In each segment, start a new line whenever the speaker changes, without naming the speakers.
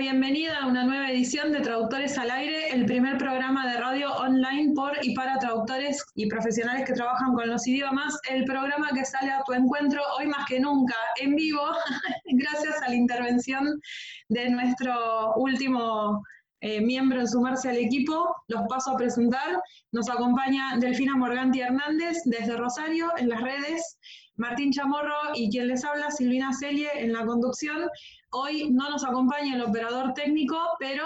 Bienvenida a una nueva edición de Traductores al Aire, el primer programa de radio online por y para traductores y profesionales que trabajan con los idiomas, el programa que sale a tu encuentro hoy más que nunca en vivo, gracias a la intervención de nuestro último eh, miembro en sumarse al equipo. Los paso a presentar. Nos acompaña Delfina Morganti Hernández desde Rosario en las redes. Martín Chamorro y quien les habla, Silvina Celie, en la conducción. Hoy no nos acompaña el operador técnico, pero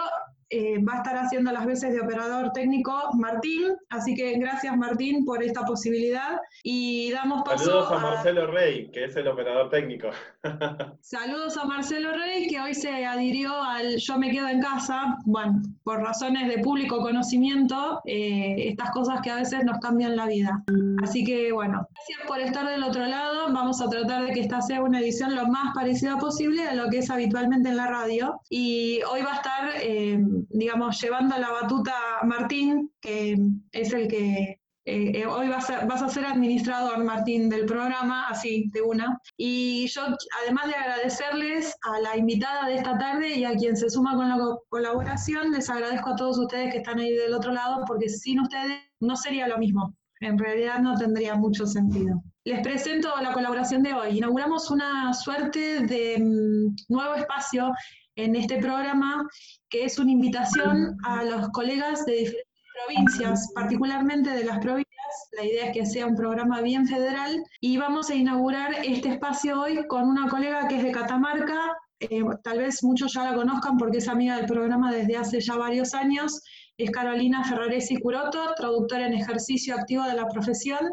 eh, va a estar haciendo las veces de operador técnico Martín, así que gracias Martín por esta posibilidad y damos paso
Saludos a, Marcelo Rey, que es el operador técnico.
Saludos a Marcelo Rey, que hoy se adhirió al Yo me quedo en casa, bueno, por razones de público conocimiento, eh, estas cosas que a veces nos cambian la vida. Así que bueno, gracias por estar del otro lado, vamos a tratar de que esta sea una edición lo más parecida posible a lo que es habitualmente en la radio y hoy va a estar... Eh, digamos, llevando la batuta Martín, que es el que eh, eh, hoy vas a, vas a, ser administrador, Martín, del programa, así de una. Y yo, además de agradecerles a la invitada de esta tarde y a quien se suma con la colaboración, les agradezco a todos ustedes que están ahí del otro lado, porque sin ustedes no sería lo mismo. En realidad no tendría mucho sentido. Les presento la colaboración de hoy. Inauguramos una suerte de mm, nuevo espacio en este programa, que es una invitación a los colegas de diferentes provincias, particularmente de las provincias. La idea es que sea un programa bien federal y vamos a inaugurar este espacio hoy con una colega que es de Catamarca. Eh, tal vez muchos ya la conozcan porque es amiga del programa desde hace ya varios años. Es Carolina Ferraresi Curoto, traductora en ejercicio activo de la profesión,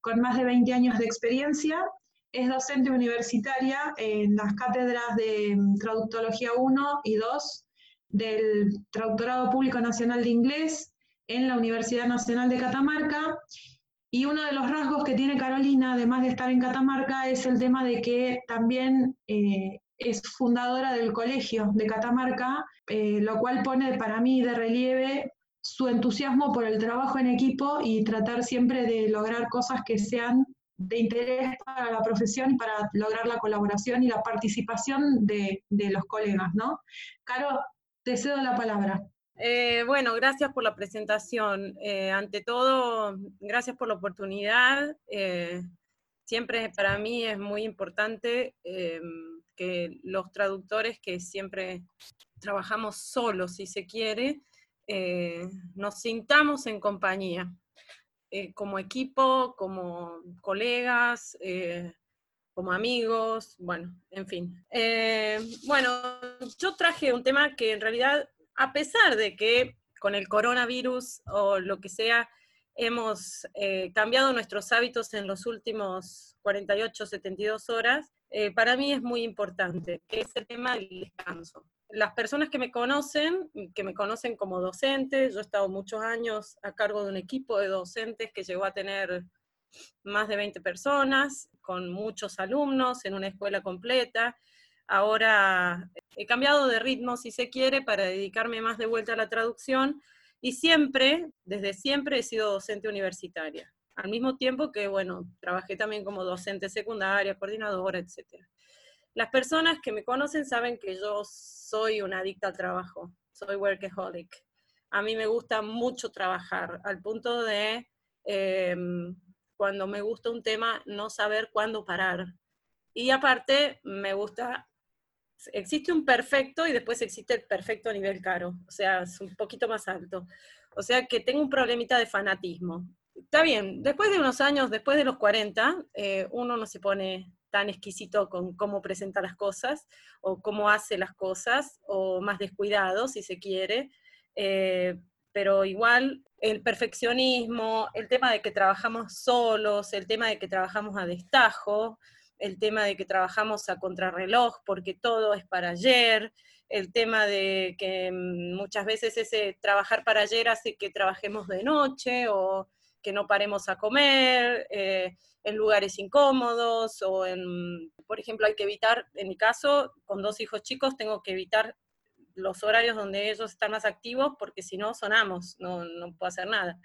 con más de 20 años de experiencia es docente universitaria en las cátedras de Traductología 1 y 2 del Traductorado Público Nacional de Inglés en la Universidad Nacional de Catamarca. Y uno de los rasgos que tiene Carolina, además de estar en Catamarca, es el tema de que también eh, es fundadora del colegio de Catamarca, eh, lo cual pone para mí de relieve su entusiasmo por el trabajo en equipo y tratar siempre de lograr cosas que sean de interés para la profesión y para lograr la colaboración y la participación de, los colegas, ¿no? Caro, te cedo la palabra.
Eh, bueno, gracias por la presentación. Eh, ante todo, gracias por la oportunidad. Eh, siempre para mí es muy importante que los traductores que siempre trabajamos solos, si se quiere, nos sintamos en compañía. Eh, como equipo, como colegas, eh, como amigos, bueno, en fin. Eh, bueno, yo traje un tema que en realidad, a pesar de que con el coronavirus o lo que sea, hemos cambiado nuestros hábitos en los últimos 48, 72 horas, para mí es muy importante, que es el tema del descanso las personas que me conocen, que me conocen como docente, yo he estado muchos años a cargo de un equipo de docentes que llegó a tener más de 20 personas, con muchos alumnos en una escuela completa. Ahora he cambiado de ritmo, si se quiere, para dedicarme más de vuelta a la traducción y siempre, desde siempre, he sido docente universitaria. Al mismo tiempo que, bueno, trabajé también como docente secundaria, coordinadora, etcétera. Las personas que me conocen saben que yo soy una adicta al trabajo, soy workaholic. A mí me gusta mucho trabajar, al punto de em, cuando me gusta un tema no saber cuándo parar. Y aparte me gusta, existe un perfecto y después existe el perfecto a nivel caro, o sea, es un poquito más alto. O sea que tengo un problemita de fanatismo. Está bien, después de unos años, después de los 40, eh, uno no se pone tan exquisito con cómo presenta las cosas o cómo hace las cosas, o más descuidado, si se quiere. Eh, pero igual el perfeccionismo, el tema de que trabajamos solos, el tema de que trabajamos a destajo, el tema de que trabajamos a contrarreloj porque todo es para ayer, el tema de que mm, muchas veces ese trabajar para ayer hace que trabajemos de noche o que no paremos a comer, eh, en lugares incómodos o en, por ejemplo, hay que evitar, en mi caso, con dos hijos chicos, tengo que evitar los horarios donde ellos están más activos porque si no sonamos, no, no puedo hacer nada.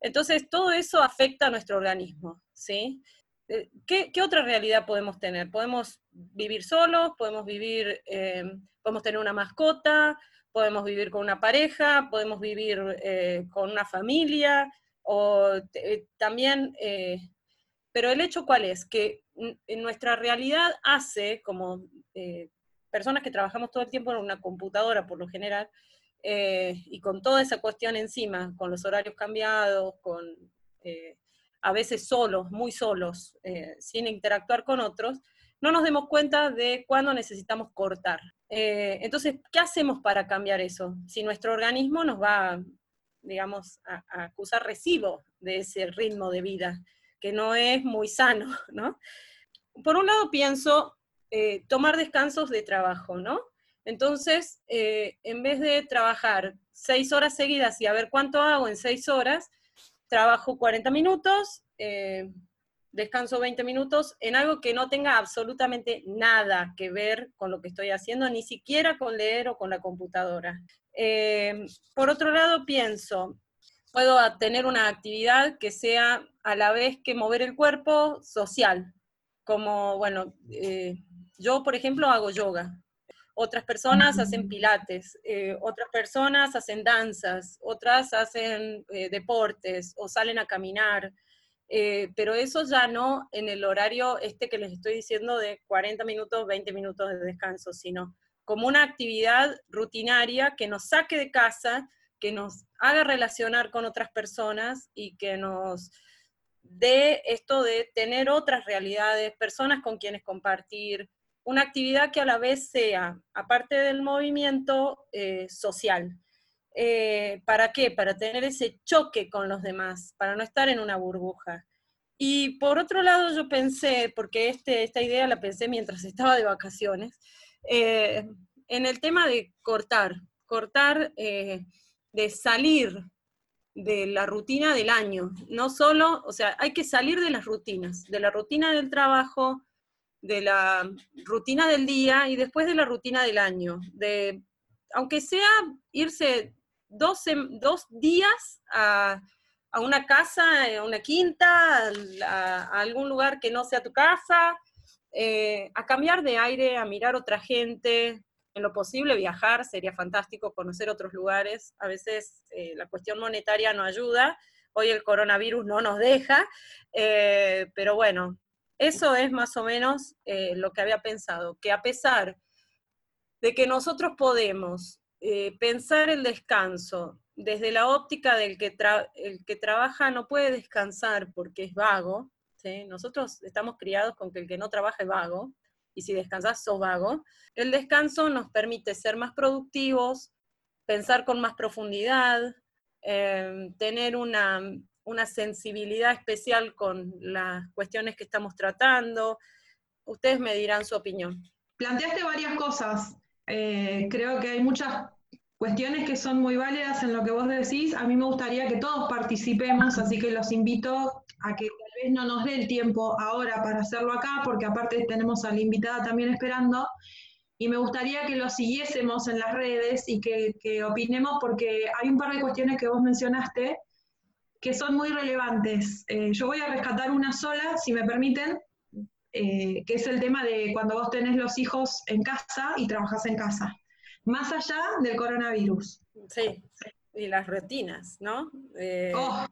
Entonces, todo eso afecta a nuestro organismo, ¿sí? eh, ¿qué, otra realidad podemos tener? Podemos vivir solos, podemos vivir, eh, podemos tener una mascota, podemos vivir con una pareja, podemos vivir con una familia, o también, pero el hecho cuál es, que en nuestra realidad hace, como personas que trabajamos todo el tiempo en una computadora por lo general, y con toda esa cuestión encima, con los horarios cambiados, con a veces solos, muy solos, eh, sin interactuar con otros, no nos demos cuenta de cuándo necesitamos cortar. Eh, entonces, ¿qué hacemos para cambiar eso? Si nuestro organismo nos va, digamos, a, acusar recibo de ese ritmo de vida, que no es muy sano, ¿no? Por un lado pienso eh, tomar descansos de trabajo, ¿no? Entonces, en vez de trabajar seis horas seguidas y a ver cuánto hago en seis horas, trabajo 40 minutos, eh, descanso 20 minutos en algo que no tenga absolutamente nada que ver con lo que estoy haciendo, ni siquiera con leer o con la computadora. Eh, por otro lado, pienso, puedo tener una actividad que sea a la vez que mover el cuerpo social, como, bueno, eh, yo, por ejemplo, hago yoga. Otras personas hacen pilates, eh, otras personas hacen danzas, otras hacen eh, deportes o salen a caminar, eh, pero eso ya no en el horario este que les estoy diciendo de 40 minutos, 20 minutos de descanso, sino como una actividad rutinaria que nos saque de casa, que nos haga relacionar con otras personas y que nos dé esto de tener otras realidades, personas con quienes compartir, una actividad que a la vez sea, aparte del movimiento, eh, social. Eh, ¿Para qué? Para tener ese choque con los demás, para no estar en una burbuja. Y por otro lado, yo pensé, porque este, esta idea la pensé mientras estaba de vacaciones, eh, en el tema de cortar, cortar, de salir de la rutina del año. No solo, o sea, hay que salir de las rutinas, de la rutina del trabajo, de la rutina del día y después de la rutina del año. De, aunque sea irse dos, dos días a, una casa, a una quinta, a, algún lugar que no sea tu casa, eh, a cambiar de aire, a mirar otra gente, en lo posible viajar, sería fantástico conocer otros lugares. A veces eh, la cuestión monetaria no ayuda, hoy el coronavirus no nos deja, eh, pero bueno, eso es más o menos lo que había pensado, que a pesar de que nosotros podemos pensar el descanso desde la óptica del que, el que trabaja no puede descansar porque es vago, nosotros estamos criados con que el que no trabaja es vago, y si descansas sos vago, el descanso nos permite ser más productivos, pensar con más profundidad, eh, tener una una sensibilidad especial con las cuestiones que estamos tratando. Ustedes me dirán su opinión.
Planteaste varias cosas. Eh, creo que hay muchas cuestiones que son muy válidas en lo que vos decís. A mí me gustaría que todos participemos, así que los invito a que no nos dé el tiempo ahora para hacerlo acá, porque aparte tenemos a la invitada también esperando. Y me gustaría que lo siguiésemos en las redes y que, que opinemos, porque hay un par de cuestiones que vos mencionaste que son muy relevantes. Eh, yo voy a rescatar una sola, si me permiten, eh, que es el tema de cuando vos tenés los hijos en casa y trabajás en casa, más allá del coronavirus.
Sí, y las rutinas, ¿no? Oh,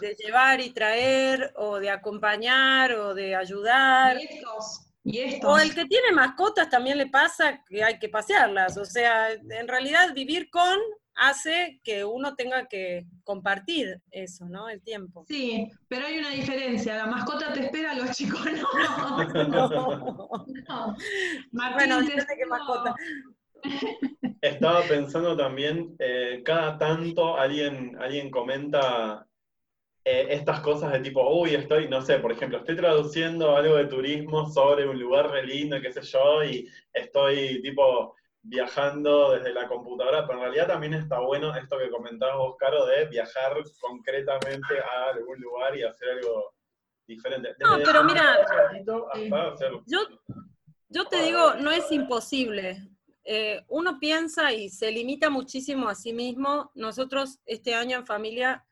de, llevar y traer, o de acompañar, o de ayudar.
Y estos, y estos.
O el que tiene mascotas también le pasa que hay que pasearlas, o sea, en realidad vivir con hace que uno tenga que compartir eso, ¿no? El tiempo.
Sí, pero hay una diferencia. La mascota te espera, los chicos no. no.
no. bueno, qué mascota.
Estaba pensando también, eh, cada tanto alguien, alguien comenta eh, estas cosas de tipo, uy, estoy, no sé, por ejemplo, estoy traduciendo algo de turismo sobre un lugar re lindo, qué sé yo, y estoy tipo viajando desde la computadora, pero en realidad también está bueno esto que comentabas vos, Caro, de viajar concretamente a algún lugar y hacer algo diferente.
no, pero mira, yo, yo te digo, no es imposible. Eh, uno piensa y se limita muchísimo a sí mismo. Nosotros este año en familia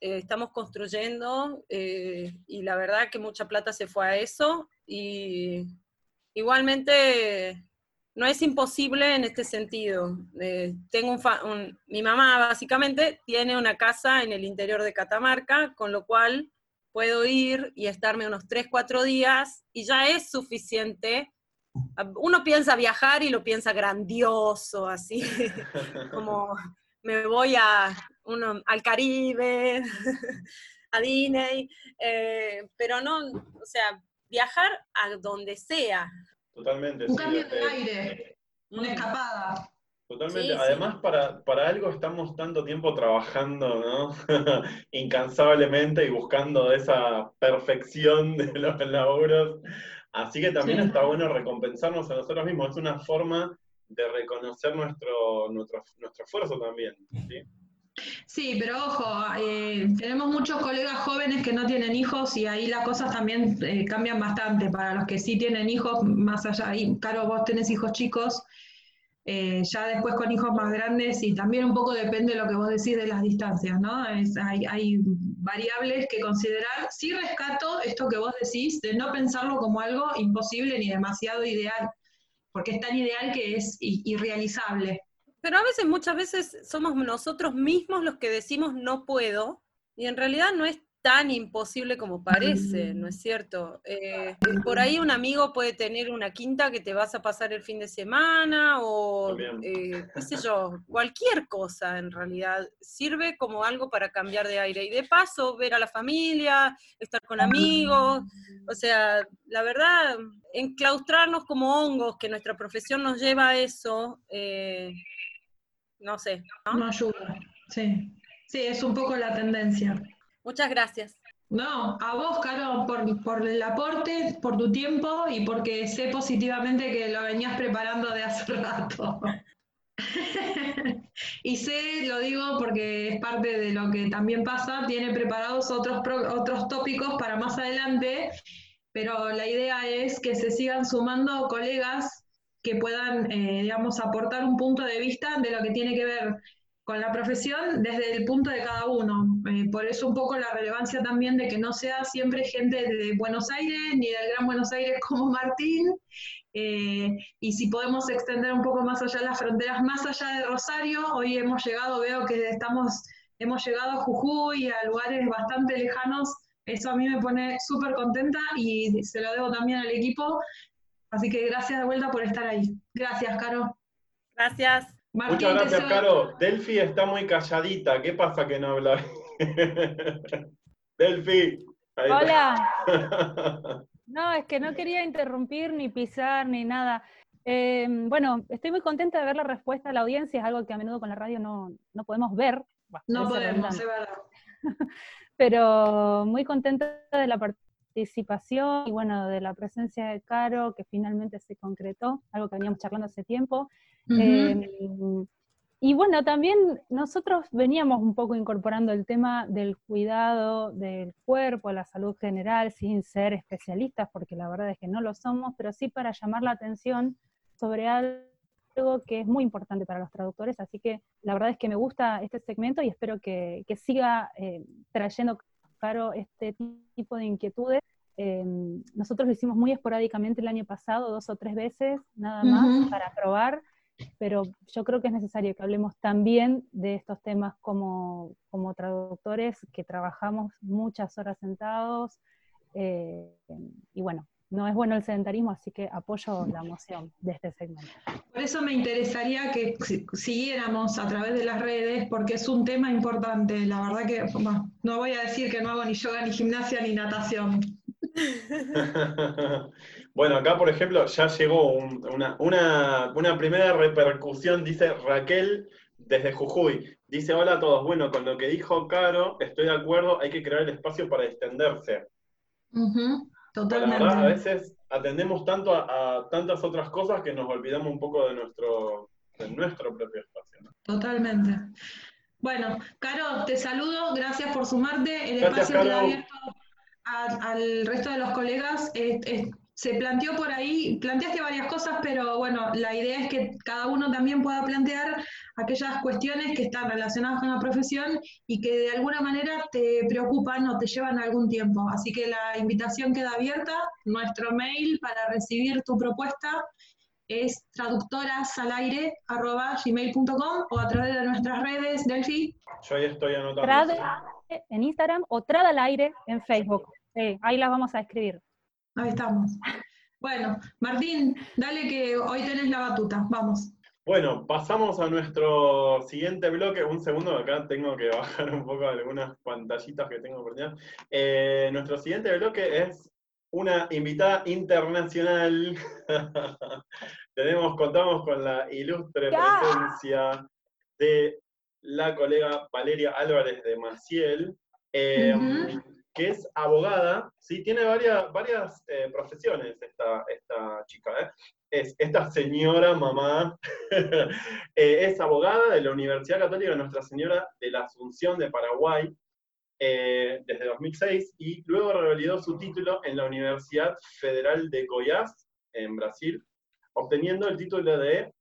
eh, estamos construyendo eh, y la verdad que mucha plata se fue a eso y igualmente no es imposible en este sentido. Tengo un, mi mamá básicamente tiene una casa en el interior de Catamarca, con lo cual puedo ir y estarme unos 3, 4 días y ya es suficiente. Uno piensa viajar y lo piensa grandioso, así como me voy a, uno, al Caribe, a Disney, eh, pero no, o sea, viajar a donde sea.
Totalmente.
Un cambio de aire, una escapada.
Totalmente. Además, Para, para algo estamos tanto tiempo trabajando, ¿no? Incansablemente y buscando esa perfección de los laburos. Así que también está bueno recompensarnos a nosotros mismos. Es una forma de reconocer nuestro, nuestro, nuestro esfuerzo también. ¿sí?
Sí, pero ojo, eh, tenemos muchos colegas jóvenes que no tienen hijos y ahí las cosas también eh, cambian bastante. Para los que sí tienen hijos, más allá, ahí, claro, vos tenés hijos chicos, eh, ya después con hijos más grandes y también un poco depende de lo que vos decís de las distancias, ¿no? hay, hay, variables que considerar. Sí rescato esto que vos decís de no pensarlo como algo imposible ni demasiado ideal, porque es tan ideal que es irrealizable.
Pero a veces, muchas veces, somos nosotros mismos los que decimos no puedo, y en realidad no es tan imposible como parece, ¿no es cierto? Eh, por ahí un amigo puede tener una quinta que te vas a pasar el fin de semana o, eh, qué sé yo, cualquier cosa en realidad. Sirve como algo para cambiar de aire y de paso ver a la familia, estar con amigos, o sea, la verdad, enclaustrarnos como hongos, que nuestra profesión nos lleva a eso, eh, no sé.
¿no? ayuda, sí. Sí, es un poco la tendencia.
Muchas gracias.
No, a vos, Caro, por, por, el aporte, por tu tiempo y porque sé positivamente que lo venías preparando de hace rato. y sé, lo digo porque es parte de lo que también pasa, tiene preparados otros, otros tópicos para más adelante, pero la idea es que se sigan sumando colegas que puedan, eh, digamos, aportar un punto de vista de lo que tiene que ver con la profesión desde el punto de cada uno. Eh, por eso un poco la relevancia también de que no sea siempre gente de Buenos Aires ni del Gran Buenos Aires como Martín. Eh, y si podemos extender un poco más allá de las fronteras, más allá de Rosario, hoy hemos llegado, veo que estamos, hemos llegado a Jujuy, a lugares bastante lejanos. Eso a mí me pone súper contenta y se lo debo también al equipo Así que gracias de vuelta por estar ahí. Gracias, Caro.
Gracias.
Muchas gracias, Caro. Delphi está muy calladita. ¿Qué pasa que no habla? Delphi.
Hola. No, es que no quería interrumpir ni pisar ni nada. Eh, bueno, estoy muy contenta de ver la respuesta de la audiencia, es algo que a menudo con la radio no, podemos ver.
no podemos, es verdad.
Pero muy contenta de la participación participación y bueno, de la presencia de Caro, que finalmente se concretó, algo que veníamos charlando hace tiempo. Em, y bueno, también nosotros veníamos un poco incorporando el tema del cuidado del cuerpo, la salud general, sin ser especialistas, porque la verdad es que no lo somos, pero sí para llamar la atención sobre algo que es muy importante para los traductores, así que la verdad es que me gusta este segmento y espero que, siga eh, trayendo Caro este tipo de inquietudes. Em, nosotros lo hicimos muy esporádicamente el año pasado, dos o tres veces, nada más, para probar, pero yo creo que es necesario que hablemos también de estos temas como, como traductores, que trabajamos muchas horas sentados, eh, y bueno, no es bueno el sedentarismo, así que apoyo la moción de este segmento.
Por eso me interesaría que siguiéramos a través de las redes, porque es un tema importante. La verdad que no voy a decir que no hago ni yoga, ni gimnasia, ni natación.
bueno, acá por ejemplo ya llegó una, una primera repercusión, dice Raquel desde Jujuy. Dice, hola a todos. Bueno, con lo que dijo Caro, estoy de acuerdo, hay que crear el espacio para extenderse.
Totalmente.
a veces atendemos tanto a, tantas otras cosas que nos olvidamos un poco de nuestro, nuestro propio espacio.
Totalmente. Bueno, Caro, te saludo, gracias por sumarte. El espacio queda abierto al resto de los colegas. se planteó por ahí, planteaste varias cosas, pero bueno, la idea es que cada uno también pueda plantear aquellas cuestiones que están relacionadas con la profesión y que de alguna manera te preocupan o te llevan algún tiempo. Así que la invitación queda abierta. Nuestro mail para recibir tu propuesta es traductorasalaire.gmail.com o a través de nuestras redes, Delphi.
Yo ahí estoy anotando.
En Instagram o Trad al aire en Facebook. ahí las vamos a escribir.
Ahí estamos. Bueno, Martín, dale que hoy tenés la batuta. Vamos.
Bueno, pasamos a nuestro siguiente bloque. Un segundo, acá tengo que bajar un poco algunas pantallitas que tengo perdidas. Eh, nuestro siguiente bloque es una invitada internacional. Tenemos, contamos con la ilustre presencia de la colega Valeria Álvarez de Maciel, em, que es abogada, ¿sí? tiene varias, varias eh, profesiones esta, esta chica. ¿eh? Es esta señora mamá, eh, es abogada de la Universidad Católica Nuestra Señora de la Asunción de Paraguay, eh, desde 2006 y luego revalidó su título en la Universidad Federal de Goiás, en Brasil, obteniendo el título de,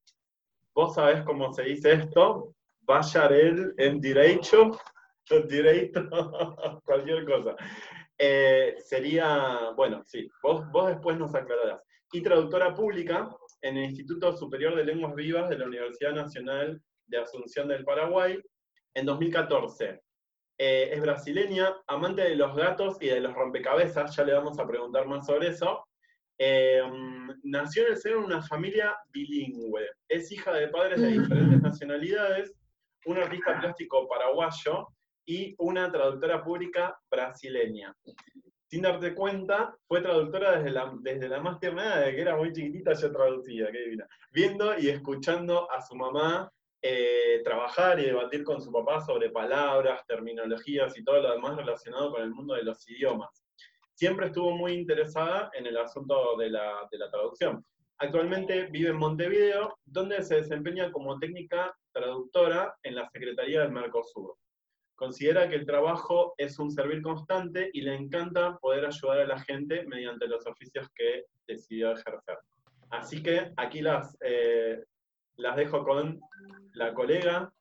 vos sabés cómo se dice esto, bacharel en Derecho, Derecho, cualquier cosa. Eh, sería, bueno, sí, vos, vos después nos aclararás. Y traductora pública en el Instituto Superior de Lenguas Vivas de la Universidad Nacional de Asunción del Paraguay en 2014. Eh, es brasileña, amante de los gatos y de los rompecabezas, ya le vamos a preguntar más sobre eso. Eh, nació en el seno de una familia bilingüe. Es hija de padres de diferentes nacionalidades, un artista plástico paraguayo y una traductora pública brasileña. Sin darte cuenta, fue traductora desde la, desde la más tierna de que era muy chiquitita, ya traducía, qué divina. Viendo y escuchando a su mamá eh, trabajar y debatir con su papá sobre palabras, terminologías y todo lo demás relacionado con el mundo de los idiomas. Siempre estuvo muy interesada en el asunto de la, de la traducción. Actualmente vive en Montevideo, donde se desempeña como técnica traductora en la Secretaría del Mercosur. Considera que el trabajo es un servir constante y le encanta poder ayudar a la gente mediante los oficios que decidió ejercer. Así que aquí las, eh, las dejo con la colega.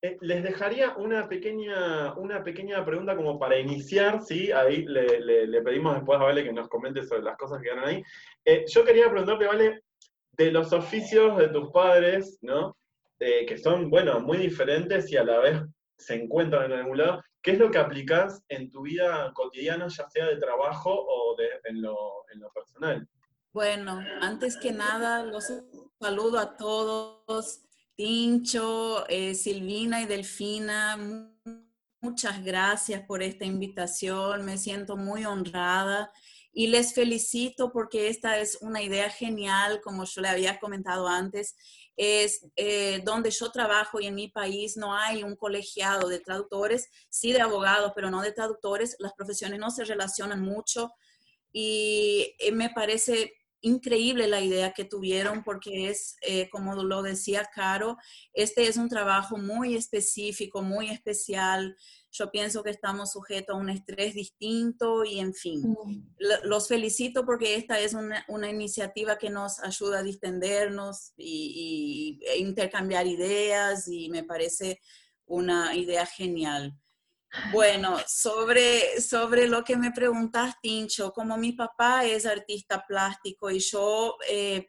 Eh, les dejaría una pequeña, una pequeña pregunta como para iniciar, ¿sí? Ahí le, pedimos después a Vale que nos comente sobre las cosas que quedaron ahí. Eh, yo quería preguntarte, Vale, de los oficios de tus padres, ¿no? Eh, que son, bueno, muy diferentes y a la vez se encuentran en algún lado. ¿Qué es lo que aplicás en tu vida cotidiana, ya sea de trabajo o de, en, lo, en lo personal?
Bueno, antes que nada, los saludo a todos. Tincho, eh, Silvina y Delfina, muchas gracias por esta invitación. Me siento muy honrada y les felicito porque esta es una idea genial, como yo le había comentado antes. Es eh, donde yo trabajo y en mi país no hay un colegiado de traductores, sí de abogados, pero no de traductores. Las profesiones no se relacionan mucho y eh, me parece increíble la idea que tuvieron porque es, eh, como lo decía Caro, este es un trabajo muy específico, muy especial. Yo pienso que estamos sujetos a un estrés distinto y en fin, mm. los felicito porque esta es una, una, iniciativa que nos ayuda a distendernos y, y, e intercambiar ideas y me parece una idea genial. Bueno, sobre, sobre lo que me preguntas, Tincho, como mi papá es artista plástico y yo eh,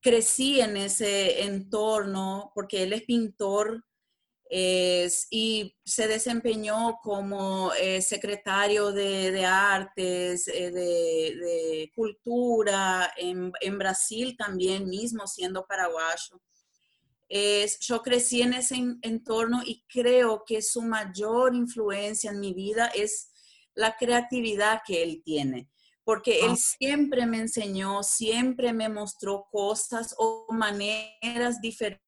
crecí en ese entorno porque él es pintor y se desempeñó como eh, secretario de, artes, eh, de, cultura en, en Brasil también mismo siendo paraguayo yo crecí en ese entorno y creo que su mayor influencia en mi vida es la creatividad que él tiene, porque él ah. siempre me enseñó, siempre me mostró cosas o maneras diferentes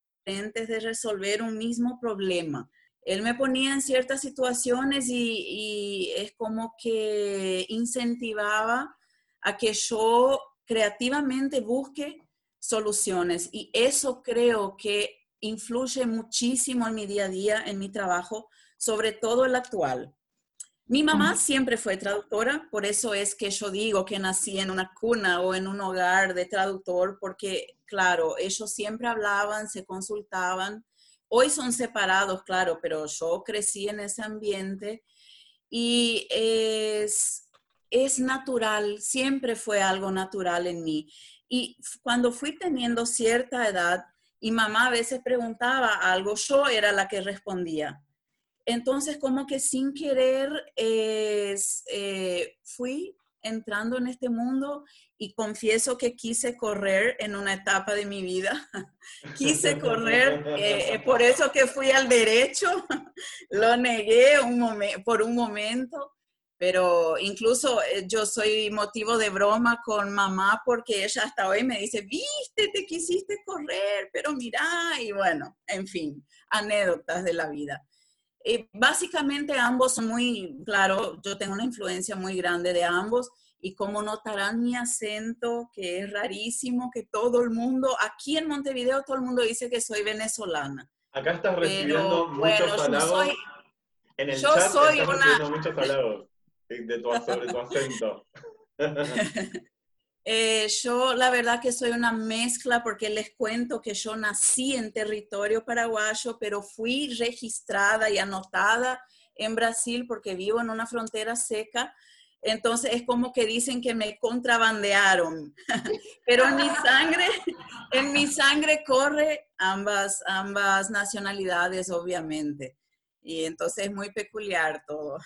de resolver un mismo problema. Él me ponía en ciertas situaciones y, y es como que incentivaba a que yo creativamente busque soluciones y eso creo que influye muchísimo en mi día a día, en mi trabajo, sobre todo el actual. Mi mamá siempre fue traductora, por eso es que yo digo que nací en una cuna o en un hogar de traductor, porque claro, ellos siempre hablaban, se consultaban Hoy son separados, claro, pero yo crecí en ese ambiente y es, es natural, siempre fue algo natural en mí. Y cuando fui teniendo cierta edad y mamá a veces preguntaba algo, yo era la que respondía. Entonces, como que sin querer eh, fui entrando en este mundo y confieso que quise correr en una etapa de mi vida. quise correr, eh, eh, por eso que fui al derecho, lo negué un por un momento, pero incluso eh, yo soy motivo de broma con mamá porque ella hasta hoy me dice, viste, te quisiste correr, pero mira, y bueno, en fin, anécdotas de la vida. Básicamente ambos son muy, claro, yo tengo una influencia muy grande de ambos y como notarán mi acento, que es rarísimo, que todo el mundo, aquí en Montevideo todo el mundo dice que soy venezolana.
Acá estás recibiendo muchos halagos. en el
yo
chat
soy
estás
una...
recibiendo muchos halagos de tu, sobre tu acento.
Eh, yo la verdad que soy una mezcla porque les cuento que yo nací en territorio paraguayo, pero fui registrada y anotada en Brasil porque vivo en una frontera seca entonces es como que dicen que me contrabandearon. Pero en mi sangre, en mi sangre corre ambas, ambas nacionalidades, obviamente. Y entonces es muy peculiar todo.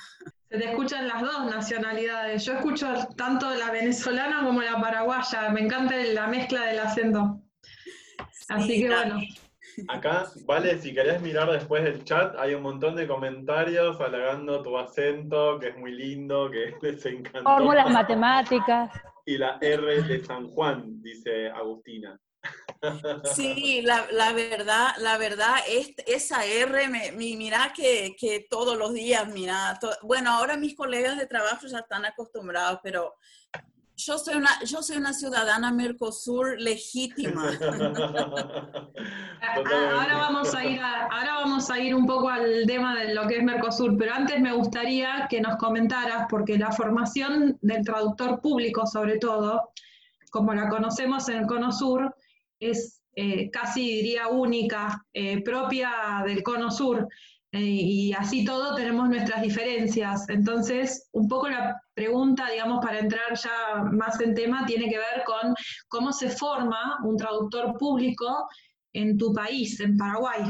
Se te escuchan las dos nacionalidades. Yo escucho tanto la venezolana como la paraguaya. Me encanta la mezcla del acento. Así que bueno.
Acá, vale, si querés mirar después del chat, hay un montón de comentarios halagando tu acento, que es muy lindo, que les encantó.
Fórmulas matemáticas.
Y la R de San Juan, dice Agustina.
Sí, la, la verdad, la verdad, es, esa R, me, mira que, que, todos los días, mira, bueno, ahora mis colegas de trabajo ya están acostumbrados, pero yo soy una, yo soy una ciudadana Mercosur legítima.
ahora, vamos a ir ahora vamos a ir un poco al tema de lo que es Mercosur, pero antes me gustaría que nos comentaras, porque la formación del traductor público, sobre todo, como la conocemos en el Cono Sur, es eh, casi diría única, eh, propia del Cono Sur. Eh, y así todo tenemos nuestras diferencias. Entonces, un poco la pregunta, digamos, para entrar ya más en tema, tiene que ver con cómo se forma un traductor público en tu país, en Paraguay.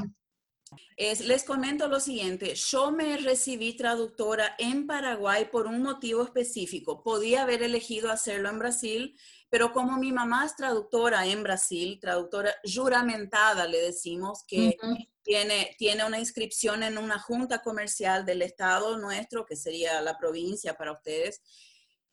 les comento lo siguiente, yo me recibí traductora en Paraguay por un motivo específico. Podía haber elegido hacerlo en Brasil, pero como mi mamá es traductora en Brasil, traductora juramentada, le decimos, que tiene, tiene una inscripción en una junta comercial del estado nuestro, que sería la provincia para ustedes,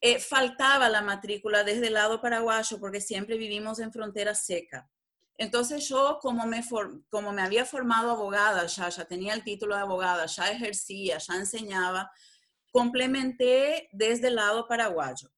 eh, faltaba la matrícula desde el lado paraguayo porque siempre vivimos en frontera seca. Entonces yo, como me, como me había formado abogada, ya, ya tenía el título de abogada, ya ejercía, ya enseñaba, complementé desde el lado paraguayo.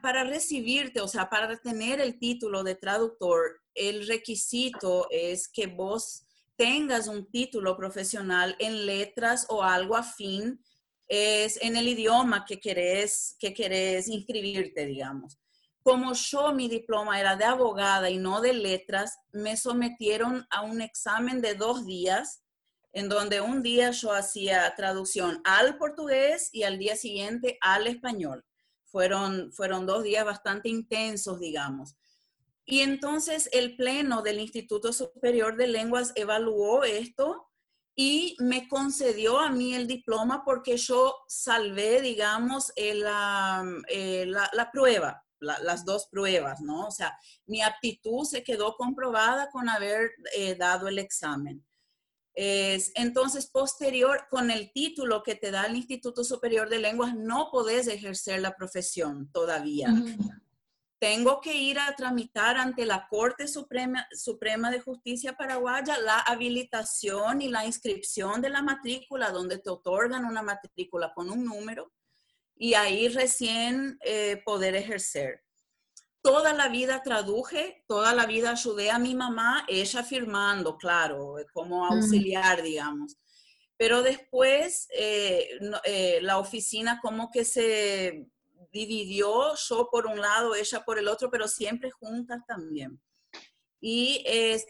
Para, recibirte, o sea, para tener el título de traductor, el requisito es que vos tengas un título profesional en letras o algo afín es en el idioma que querés, que querés inscribirte, digamos. Como yo mi diploma era de abogada y no de letras, me sometieron a un examen de dos días, en donde un día yo hacía traducción al portugués y al día siguiente al español. Fueron, fueron dos días bastante intensos, digamos. Y entonces el Pleno del Instituto Superior de Lenguas evaluó esto y me concedió a mí el diploma porque yo salvé, digamos, la, la, prueba, las dos pruebas, ¿no? O sea, mi aptitud se quedó comprobada con haber eh, dado el examen. Es, entonces, posterior, con el título que te da el Instituto Superior de Lenguas, no podés ejercer la profesión todavía tengo que ir a tramitar ante la Corte Suprema, Suprema de Justicia Paraguaya la habilitación y la inscripción de la matrícula, donde te otorgan una matrícula con un número y ahí recién eh, poder ejercer. Toda la vida traduje, toda la vida ayudé a mi mamá, ella firmando, claro, como auxiliar, digamos. Pero después eh, eh, la oficina como que se dividió yo por un lado, ella por el otro, pero siempre juntas también. y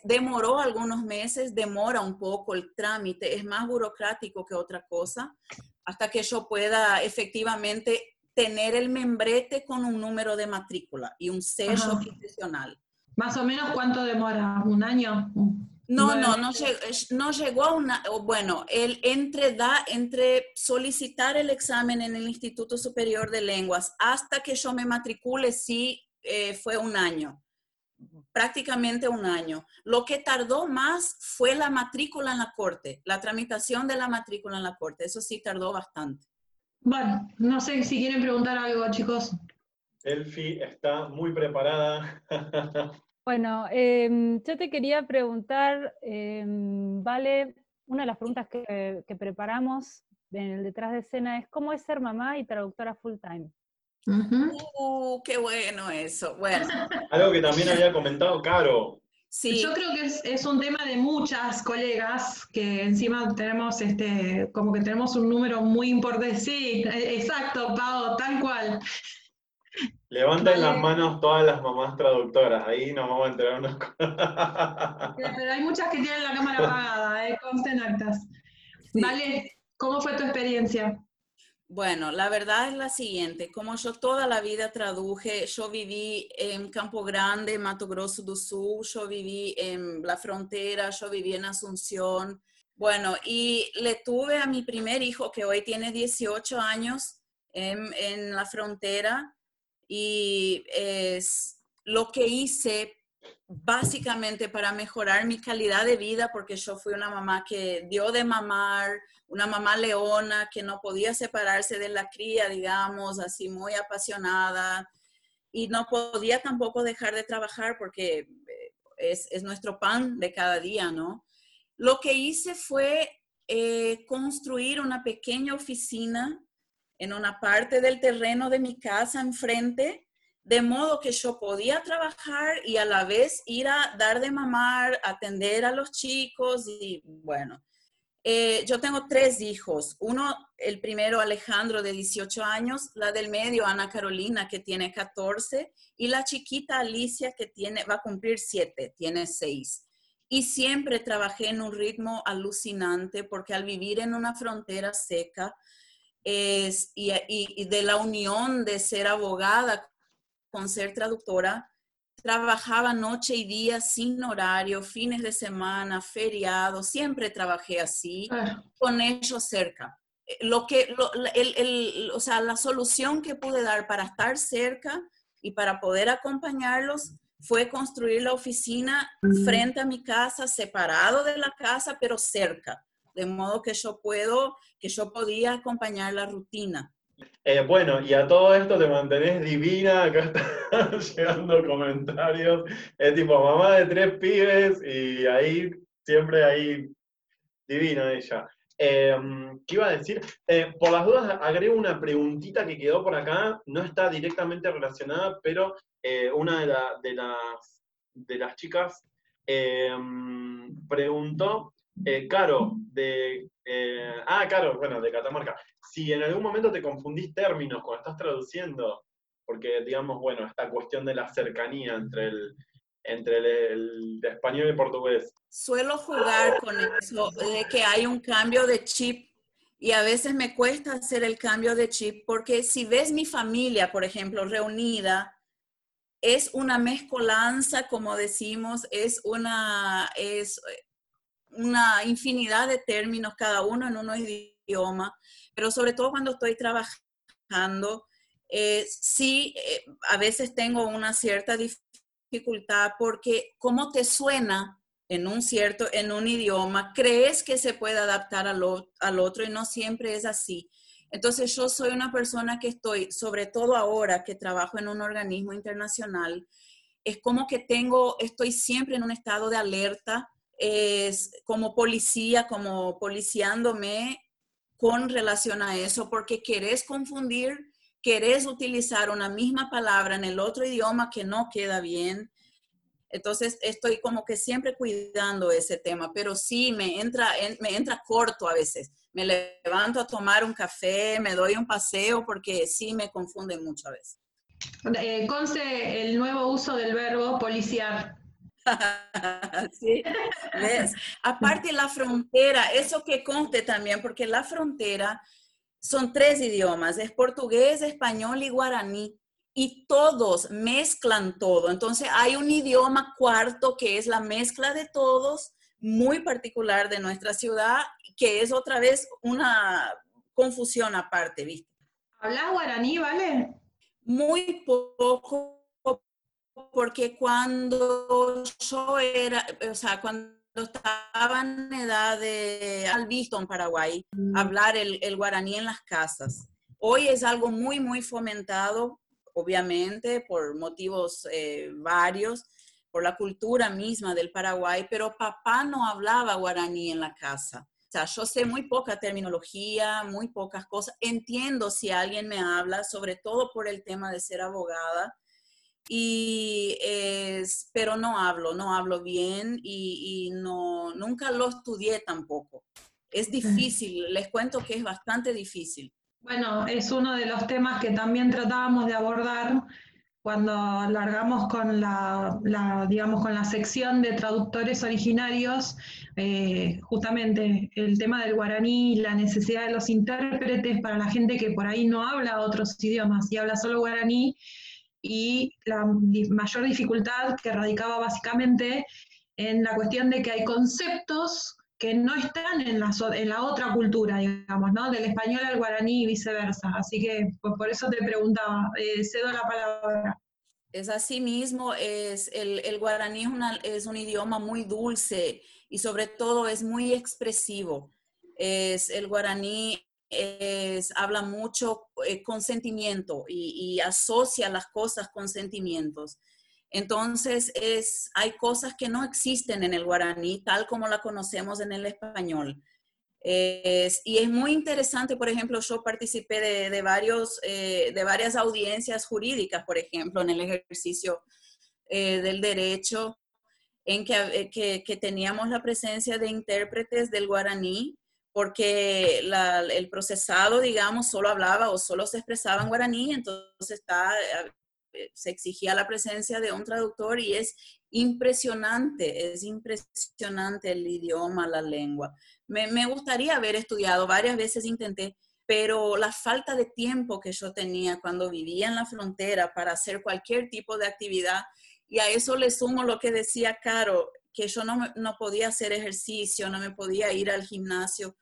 demoró algunos meses, demora un poco el trámite, es más burocrático que otra cosa, hasta que yo pueda efectivamente tener el membrete con un número de matrícula y un sello profesional.
¿Más o menos cuánto demora? ¿Un año?
No, no, no, no llegó a una, bueno, el entre, da, entre solicitar el examen en el Instituto Superior de Lenguas hasta que yo me matricule, sí, eh, fue un año prácticamente un año. Lo que tardó más fue la matrícula en la corte, la tramitación de la matrícula en la corte. Eso sí tardó bastante.
Bueno, no sé si quieren preguntar algo, chicos.
Elfi está muy preparada.
bueno, em, yo te quería preguntar, em, Vale, una de las preguntas que, que preparamos en el detrás de escena es, ¿cómo es ser mamá y traductora full time?
Uh, qué bueno eso. Bueno.
Algo que también había comentado Caro.
Sí. Yo creo que es, un tema de muchas colegas que encima tenemos este, como que tenemos un número muy importante. Sí, e, exacto, Pau, tal cual.
Levanten las manos todas las mamás traductoras, ahí nos vamos a enterar unas
cosas. Pero hay muchas que tienen la cámara apagada, eh, consten actas. Vale, ¿cómo fue tu experiencia?
Bueno, la verdad es la siguiente, como yo toda la vida traduje, yo viví en Campo Grande, Mato Grosso do Sul, yo viví en la frontera, yo viví en Asunción, bueno, y le tuve a mi primer hijo que hoy tiene 18 años en, la frontera y es lo que hice básicamente para mejorar mi calidad de vida, porque yo fui una mamá que dio de mamar, una mamá leona que no podía separarse de la cría, digamos, así muy apasionada, y no podía tampoco dejar de trabajar porque eh, es, nuestro pan de cada día, ¿no? Lo que hice fue eh, construir una pequeña oficina en una parte del terreno de mi casa enfrente, de modo que yo podía trabajar y a la vez ir a dar de mamar, atender a los chicos y bueno, eh, yo tengo tres hijos. Uno, el primero Alejandro de 18 años, la del medio Ana Carolina que tiene 14 y la chiquita Alicia que tiene, va a cumplir 7, tiene 6. Y siempre trabajé en un ritmo alucinante porque al vivir en una frontera seca y de la unión de ser abogada con ser traductora, trabajaba noche y día sin horario, fines de semana, feriados, siempre trabajé así, con ellos cerca. Eh, lo que, o sea, la solución que pude dar para estar cerca y para poder acompañarlos fue construir la oficina mm. frente a mi casa, separado de la casa, pero cerca, de modo que yo puedo, que yo podía acompañar la rutina.
Eh, bueno, y a todo esto te mantenés divina, acá están llegando comentarios, es tipo mamá de tres pibes y ahí siempre ahí divina ella. Em, ¿Qué iba a decir? Eh, por las dudas agrego una preguntita que quedó por acá, no está directamente relacionada, pero eh, una de, de, las, de las chicas em, preguntó eh, Caro, de. Eh, ah, Caro, bueno, de Catamarca. Si en algún momento te confundís términos cuando estás traduciendo, porque, digamos, bueno, esta cuestión de la cercanía entre el, entre el, español y el portugués.
Suelo jugar con eso, de que hay un cambio de chip y a veces me cuesta hacer el cambio de chip porque si ves mi familia, por ejemplo, reunida, es una mezcolanza, como decimos, es una, es, una infinidad de términos, cada uno en un idioma, pero sobre todo cuando estoy trabajando, eh, sí, eh, a veces tengo una cierta dificultad porque cómo te suena en un cierto, en un idioma, crees que se puede adaptar al otro y no siempre es así. Entonces yo soy una persona que estoy, sobre todo ahora que trabajo en un organismo internacional, es como que tengo, estoy siempre en un estado de alerta es como policía, como policiándome con relación a eso, porque querés confundir, querés utilizar una misma palabra en el otro idioma que no queda bien. Entonces estoy como que siempre cuidando ese tema, pero sí me entra, me entra corto a veces. Me levanto a tomar un café, me doy un paseo porque sí me confunde mucho a veces.
Eh, conce el nuevo uso del verbo policiar.
sí, Aparte la frontera, eso que conte también, porque la frontera son tres idiomas, es portugués, español y guaraní, y todos mezclan todo. Entonces hay un idioma cuarto que es la mezcla de todos, muy particular de nuestra ciudad, que es otra vez una confusión aparte, ¿viste?
¿Hablas guaraní, vale?
Muy poco porque cuando yo era, o sea, cuando estaba en edad de al visto en Paraguay, mm. hablar el, el, guaraní en las casas. Hoy es algo muy, muy fomentado, obviamente, por motivos eh, varios, por la cultura misma del Paraguay, pero papá no hablaba guaraní en la casa. O sea, yo sé muy poca terminología, muy pocas cosas. Entiendo si alguien me habla, sobre todo por el tema de ser abogada, y es, pero no hablo, no hablo bien y, no, nunca lo estudié tampoco. Es difícil, les cuento que es bastante difícil.
Bueno, es uno de los temas que también tratábamos de abordar cuando largamos con la, digamos, con la sección de traductores originarios, eh, justamente el tema del guaraní, la necesidad de los intérpretes para la gente que por ahí no habla otros idiomas y habla solo guaraní, y la mayor dificultad que radicaba básicamente en la cuestión de que hay conceptos que no están en la, en la otra cultura, digamos, ¿no? Del español al guaraní y viceversa. Así que pues, por eso te preguntaba, eh, cedo la palabra.
Es así mismo, es, el, el guaraní es, una, es, un idioma muy dulce y sobre todo es muy expresivo. Es, el guaraní es, habla mucho eh, con sentimiento y, asocia las cosas con sentimientos. Entonces, es, hay cosas que no existen en el guaraní tal como la conocemos en el español. y es muy interesante, por ejemplo, yo participé de, varios, eh, de varias audiencias jurídicas, por ejemplo, en el ejercicio eh, del derecho, en que, que, teníamos la presencia de intérpretes del guaraní porque el procesado, digamos, solo hablaba o solo se expresaba en guaraní, entonces está, eh, se exigía la presencia de un traductor y es impresionante, es impresionante el idioma, la lengua. Me, me gustaría haber estudiado, varias veces intenté, pero la falta de tiempo que yo tenía cuando vivía en la frontera para hacer cualquier tipo de actividad, y a eso le sumo lo que decía Caro, que yo no, no podía hacer ejercicio, no me podía ir al gimnasio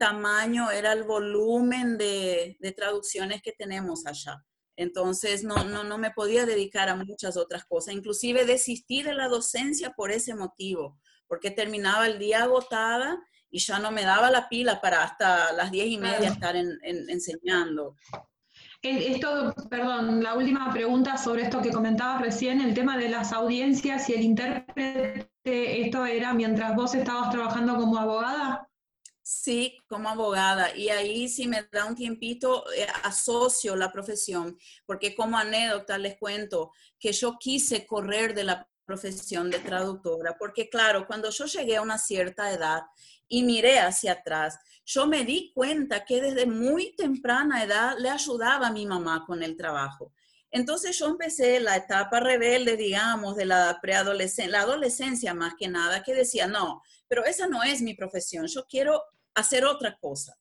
tamaño era el volumen de, traducciones que tenemos allá. Entonces no, no, no, me podía dedicar a muchas otras cosas. Inclusive desistí de la docencia por ese motivo, porque terminaba el día agotada y ya no me daba la pila para hasta las diez y media estar enseñando.
Eh, esto, perdón, la última pregunta sobre esto que comentabas recién, el tema de las audiencias y el intérprete, ¿esto era mientras vos estabas trabajando como abogada?
Sí, como abogada. Y ahí si me da un tiempito, eh, asocio la profesión, porque como anécdota les cuento que yo quise correr de la profesión de traductora, porque claro, cuando yo llegué a una cierta edad y miré hacia atrás, yo me di cuenta que desde muy temprana edad le ayudaba a mi mamá con el trabajo. Entonces yo empecé la etapa rebelde, digamos, de la preadolescencia, la adolescencia más que nada, que decía, no, pero esa no es mi profesión, yo quiero hacer otra cosa.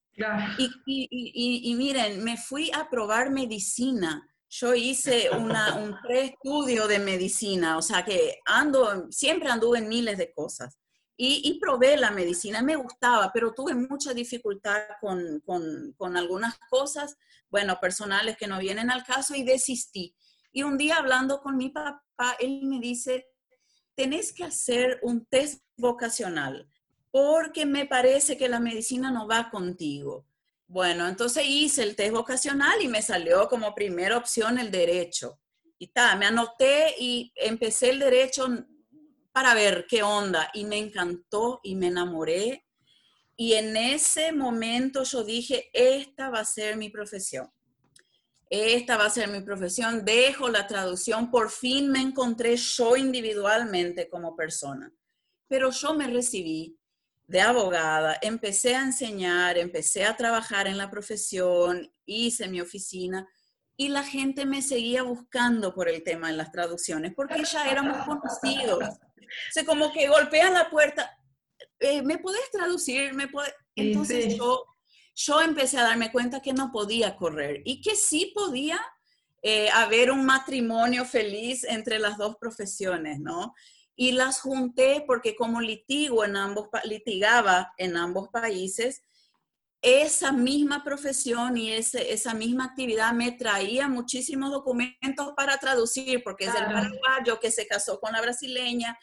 Y, miren, me fui a probar medicina. Yo hice un preestudio de medicina, o sea que ando, siempre anduve en miles de cosas. Y, probé la medicina, me gustaba, pero tuve mucha dificultad con, con, con algunas cosas, bueno, personales que no vienen al caso y desistí. Y un día hablando con mi papá, él me dice, tenés que hacer un test vocacional porque me parece que la medicina no va contigo. Bueno, entonces hice el test vocacional y me salió como primera opción el derecho. Y tal, me anoté y empecé el derecho para ver qué onda. Y me encantó y me enamoré. Y en ese momento yo dije, esta va a ser mi profesión. Esta va a ser mi profesión. Dejo la traducción. Por fin me encontré yo individualmente como persona. Pero yo me recibí de abogada, empecé a enseñar, empecé a trabajar en la profesión, hice mi oficina y la gente me seguía buscando por el tema en las traducciones, porque ya éramos conocidos. sea, como que golpean la puerta. Eh, ¿Me puedes traducir? ¿Me? Entonces yo, yo empecé a darme cuenta que no podía correr y que sí podía eh, haber un matrimonio feliz entre las dos profesiones, ¿no? Y las junté porque como litigo en ambos, litigaba en ambos países, esa misma profesión y ese, esa misma actividad me traía muchísimos documentos para traducir, porque es el paraguayo que se casó con la brasileña,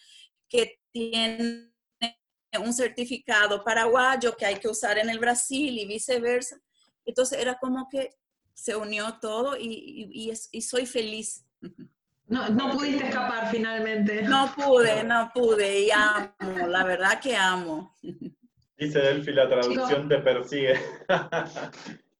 que tiene un certificado paraguayo que hay que usar en el Brasil y viceversa. Entonces era como que se unió todo y, y, soy feliz.
No, no pudiste escapar finalmente.
No pude, no pude y amo, la verdad que amo.
Dice Delphi, la traducción te persigue.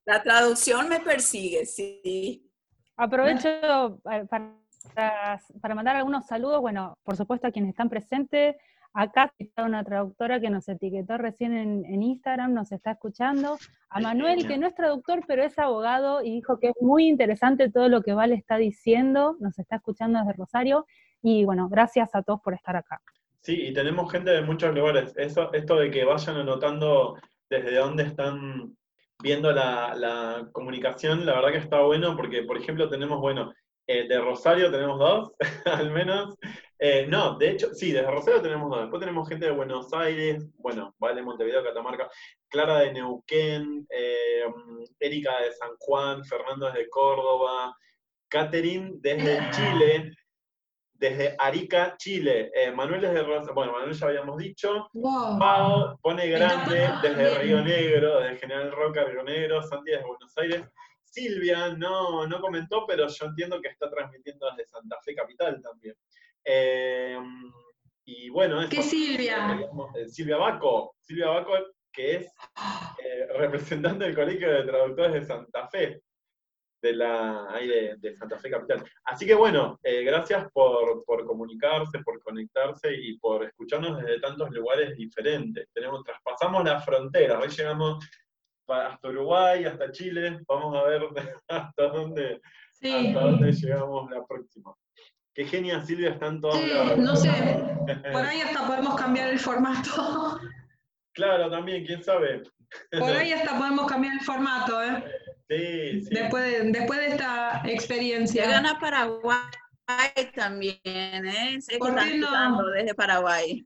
La traducción me persigue, sí.
Aprovecho eh, para, para, mandar algunos saludos, bueno, por supuesto a quienes están presentes. Acá está una traductora que nos etiquetó recién en, en, Instagram, nos está escuchando. A Manuel, que no es traductor, pero es abogado y dijo que es muy interesante todo lo que Vale está diciendo, nos está escuchando desde Rosario. Y bueno, gracias a todos por estar acá.
Sí, y tenemos gente de muchos lugares. Eso, esto de que vayan anotando desde dónde están viendo la, comunicación, la verdad que está bueno, porque, por ejemplo, tenemos, bueno, eh, de Rosario tenemos dos, al menos. Eh, no, de hecho, sí, desde Rosario tenemos dos. Después tenemos gente de Buenos Aires, bueno, Vale, Montevideo, Catamarca, Clara de Neuquén, eh, Erika de San Juan, Fernando desde Córdoba, Catherine desde Chile, desde Arica, Chile. Eh, Manuel desde Rosa, bueno, Manuel ya habíamos dicho. Pau pone grande desde Río Negro, desde General Roca, Río Negro. Santi desde Buenos Aires. Silvia no, no comentó, pero yo entiendo que está transmitiendo desde Santa Fe Capital también. Eh, y bueno,
¿Qué Silvia?
Eh, Silvia Baco. Silvia Baco, que es representante del Colegio de Traductores de Santa Fe de la de, Santa Fe Capital. Así que bueno, eh, gracias por, comunicarse, por conectarse y por escucharnos desde tantos lugares diferentes. Tenemos, traspasamos la frontera, hoy llegamos hasta Uruguay, hasta Chile, vamos a ver hasta dónde, hasta dónde llegamos la próxima. Qué genia Silvia, están todos.
Sí, no sé, por ahí hasta podemos cambiar el formato.
Claro, también, quién sabe.
Por ahí hasta podemos cambiar el formato, ¿eh?
Sí, sí.
Después, de, después de esta experiencia.
gana Paraguay también, ¿eh? ¿Por qué no? desde Paraguay.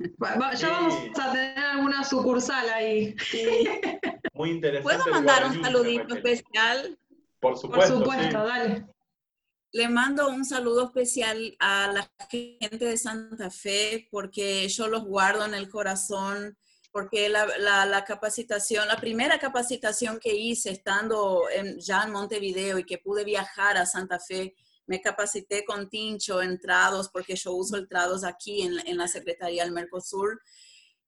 Ya vamos a tener alguna sucursal ahí.
Muy interesante.
¿Puedo mandar un saludito especial?
Por supuesto.
Por supuesto, dale.
Le mando un saludo especial a la gente de Santa Fe porque yo los guardo en el corazón porque la, capacitación, la primera capacitación que hice estando ya en Montevideo y que pude viajar a Santa Fe, me capacité con Tincho en Trados, porque yo uso el Trados aquí en, en la Secretaría del Mercosur.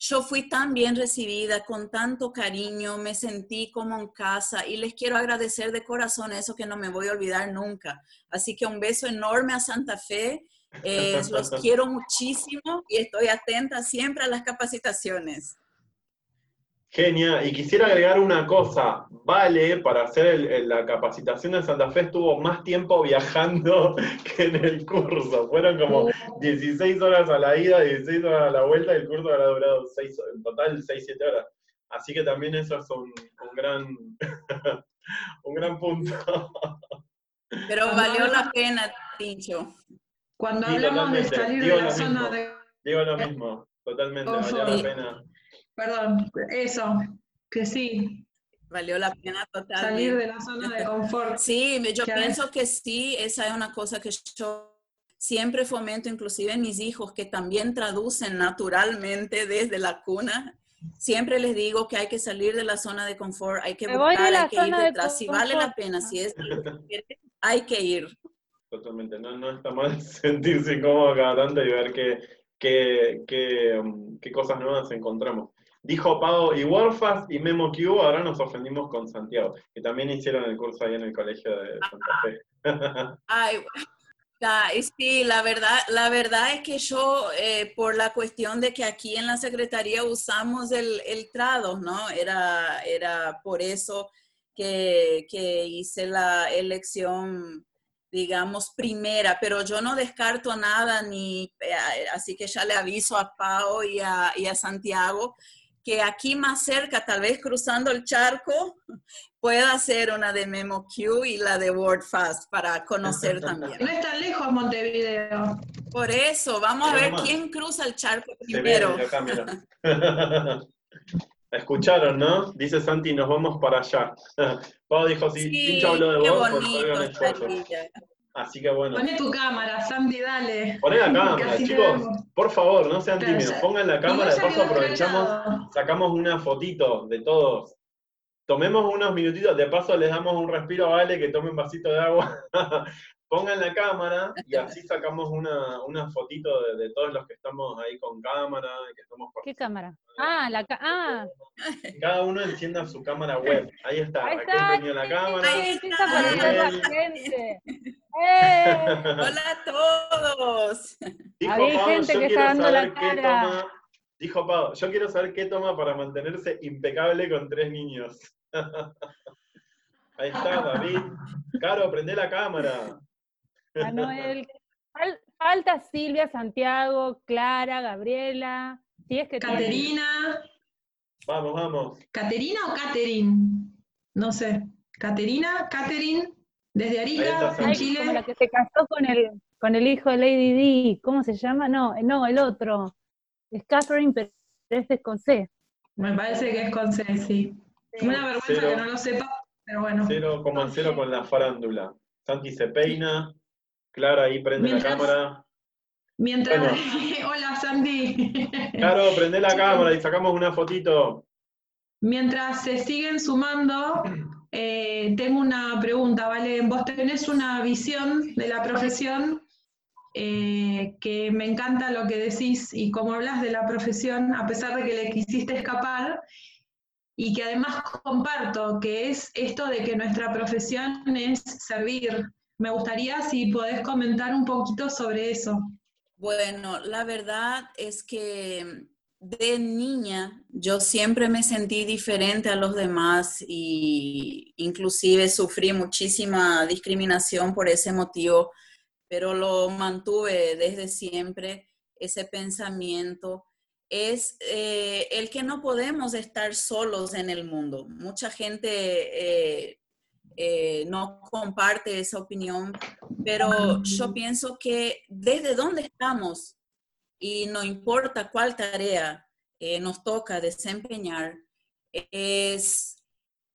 Yo fui tan bien recibida, con tanto cariño, me sentí como en casa y les quiero agradecer de corazón eso que no me voy a olvidar nunca. Así que un beso enorme a Santa Fe. Eh, los quiero muchísimo y estoy atenta siempre a las capacitaciones.
Genia, y quisiera agregar una cosa, Vale, para hacer la capacitación de Santa Fe estuvo más tiempo viajando que en el curso, fueron como 16 horas a la ida, 16 horas a la vuelta, y el curso habrá durado 6, en total 6-7 horas. Así que también eso es un, gran, un gran punto.
Pero valió la pena, Tincho.
Cuando hablamos de salir de la zona de...
Digo lo mismo, totalmente, valió la pena
Perdón, eso, que sí.
Valió la pena totalmente.
Salir de la zona de confort.
Sí, yo pienso que sí, esa es una cosa que yo siempre fomento, inclusive en mis hijos, que también traducen naturalmente desde la cuna. Siempre les digo que hay que salir de la zona de confort, hay que buscar, hay que ir detrás. si vale la pena, si es hay que ir.
Totalmente, no, no está mal sentirse incómodo cada tanto y ver qué, qué, qué, um, qué cosas nuevas encontramos. Dijo Pau y Warfast y Memo Q, ahora nos ofendimos con Santiago, que también hicieron el curso ahí en el colegio de Santa Fe.
Ay, sí, la verdad, la verdad es que yo, eh, por la cuestión de que aquí en la Secretaría usamos el, el trado, ¿no? Era, era por eso que, que hice la elección digamos, primera, pero yo no descarto nada, ni, eh, así que ya le aviso a Pau y a, y a Santiago que aquí más cerca, tal vez cruzando el charco, pueda hacer una de MemoQ y la de WordFast para conocer también.
No es tan lejos Montevideo.
Por eso, vamos a ver quién cruza el charco primero.
Escucharon, ¿no? Dice Santi, nos vamos para allá. Pau dijo, sí, sí habló de vos, pues Así que bueno.
Pone tu cámara, Santi, dale.
Poné la cámara, chicos. Por favor, no sean tímidos. Pongan la cámara, de paso aprovechamos, sacamos una fotito de todos. Tomemos unos minutitos, de paso les damos un respiro a Vale que tome un vasito de agua. pongan la cámara y así sacamos una, una fotito de, todos los que estamos ahí con cámara. Que
¿Qué cámara? Ah, la ah.
Cada uno encienda su cámara web. Ahí está. Ahí está. la cámara.
Ahí está la gente. ¡Eh! Hola a todos.
Dijo Hay gente que está dando la cara. Toma, dijo Pau, yo quiero saber qué toma para mantenerse impecable con tres niños. Ahí está, David. Caro, prende la cámara.
Manuel. Falta Silvia, Santiago, Clara, Gabriela. Si es que
Caterina.
Vamos, vamos.
¿Caterina o Caterin? No sé. ¿Caterina? ¿Caterin? Desde Arica, en Chile.
Como la que se casó con el, con el hijo de Lady D. ¿Cómo se llama? No, no, el otro. Es Catherine, pero es con C.
Me parece que es con C, sí. Una vergüenza que no lo sepa, pero bueno.
Cero cero con la farándula. Santi se peina, Clara ahí prende la cámara.
Mientras. Hola, Santi.
Claro, prende la cámara y sacamos una fotito.
Mientras se siguen sumando, eh, tengo una pregunta, ¿vale? Vos tenés una visión de la profesión eh, que me encanta lo que decís y cómo hablas de la profesión, a pesar de que le quisiste escapar, y que además comparto, que es esto de que nuestra profesión es servir. Me gustaría si podés comentar un poquito sobre eso.
Bueno, la verdad es que de niña yo siempre me sentí diferente a los demás y inclusive sufrí muchísima discriminación por ese motivo, pero lo mantuve desde siempre, ese pensamiento. Es eh, el que no podemos estar solos en el mundo. Mucha gente eh, eh, no comparte esa opinión, pero yo pienso que desde donde estamos y no importa cuál tarea eh, nos toca desempeñar, es,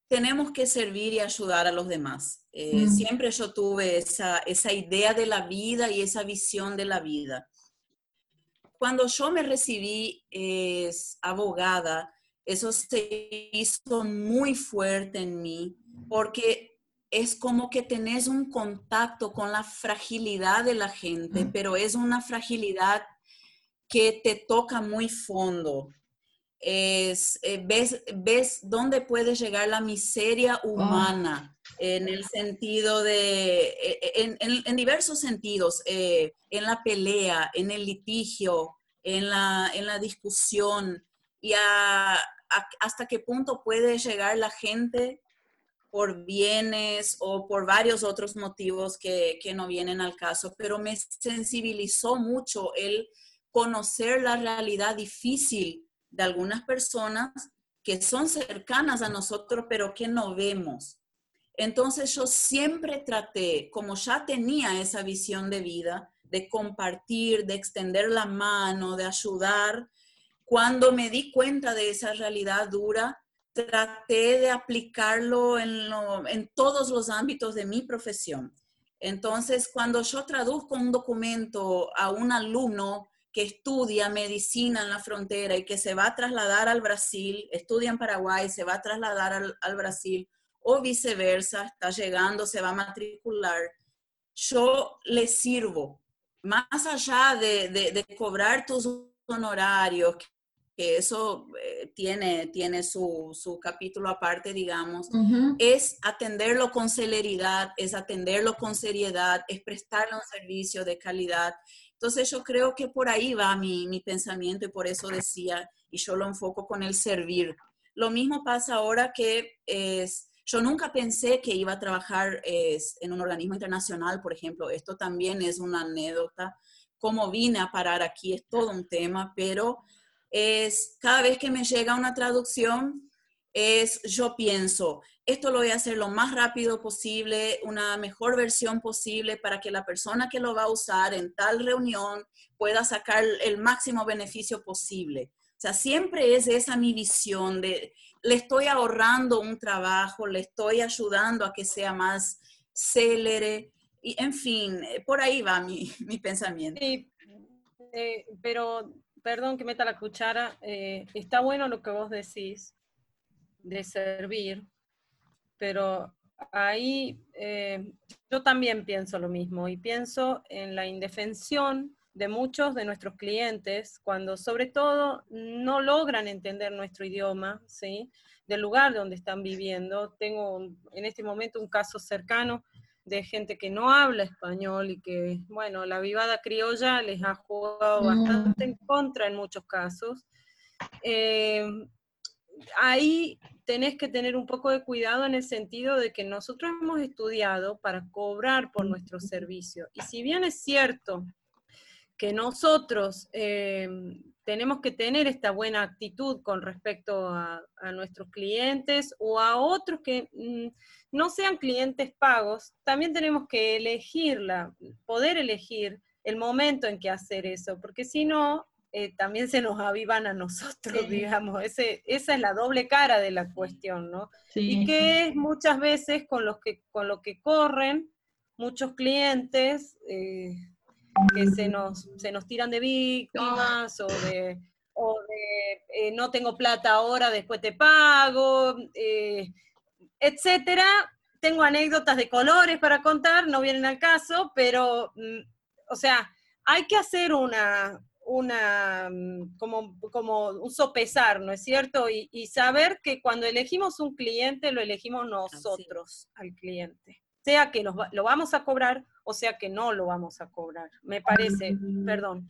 tenemos que servir y ayudar a los demás. Eh, mm. Siempre yo tuve esa, esa idea de la vida y esa visión de la vida. Cuando yo me recibí es abogada, eso se hizo muy fuerte en mí porque es como que tenés un contacto con la fragilidad de la gente, mm. pero es una fragilidad que te toca muy fondo. Es, eh, ves, ves dónde puede llegar la miseria oh. humana en el sentido de, e, e, en, diversos sentidos, eh, en la pelea, en el litigio, en la, en la discusión y hasta qué punto puede llegar la gente por bienes o por varios otros motivos que, que no vienen al caso, pero me sensibilizó mucho el conocer la realidad difícil de algunas personas que son cercanas a nosotros, pero que no vemos. Entonces yo siempre traté, como ya tenía esa visión de vida, de compartir, de extender la mano, de ayudar, cuando me di cuenta de esa realidad dura, traté de aplicarlo en, todos los ámbitos de mi profesión. Entonces, cuando yo traduzco un documento a un alumno que estudia medicina en la frontera y que se va a trasladar al Brasil, estudia en Paraguay, se va a trasladar al, Brasil o viceversa, está llegando, se va a matricular, yo le sirvo. Más allá de, de, cobrar tus honorarios, que eso eh, tiene, tiene su, su, capítulo aparte, digamos, es atenderlo con celeridad, es atenderlo con seriedad, es prestarle un servicio de calidad entonces yo creo que por ahí va mi, mi pensamiento y por eso decía, y yo lo enfoco con el servir. Lo mismo pasa ahora que es, Yo nunca pensé que iba a trabajar en un organismo internacional, por ejemplo. Esto también es una anécdota. Cómo vine a parar aquí es todo un tema, pero es cada vez que me llega una traducción, es yo pienso, esto lo voy a hacer lo más rápido posible, una mejor versión posible para que la persona que lo va a usar en tal reunión pueda sacar el máximo beneficio posible. O sea, siempre es esa mi visión de le estoy ahorrando un trabajo, le estoy ayudando a que sea más célere. Y en fin, por ahí va mi, mi pensamiento.
Sí, eh, pero perdón que meta la cuchara, eh, está bueno lo que vos decís de servir, pero ahí yo también pienso lo mismo y pienso en la indefensión de muchos de nuestros clientes cuando sobre todo no logran entender nuestro idioma, ¿sí? del lugar donde están viviendo. Tengo en este momento un caso cercano de gente que no habla español y que, bueno, la vivada criolla les ha jugado bastante en contra en muchos casos. Eh, ahí tenés que tener un poco de cuidado en el sentido de que nosotros hemos estudiado para cobrar por nuestro servicio. Y si bien es cierto que nosotros eh, tenemos que tener esta buena actitud con respecto a, nuestros clientes o a otros que mm, no sean clientes pagos, también tenemos que elegirla, poder elegir el momento en que hacer eso, porque si no, eh, también se nos avivan a nosotros, digamos, Ese, esa es la doble cara de la cuestión, ¿no? Y que es muchas veces con, los que, con lo que corren muchos clientes, eh, que se nos, se nos tiran de víctimas o de, o de eh, no tengo plata ahora, después te pago, etcétera. Tengo anécdotas de colores para contar, no vienen al caso, pero, mm, o sea, hay que hacer una, una mm, como, como un sopesar, ¿no es cierto? Y, y saber que cuando elegimos un cliente, lo elegimos nosotros al cliente sea que lo, vamos a cobrar o sea que no lo vamos a cobrar, me parece, mm. perdón.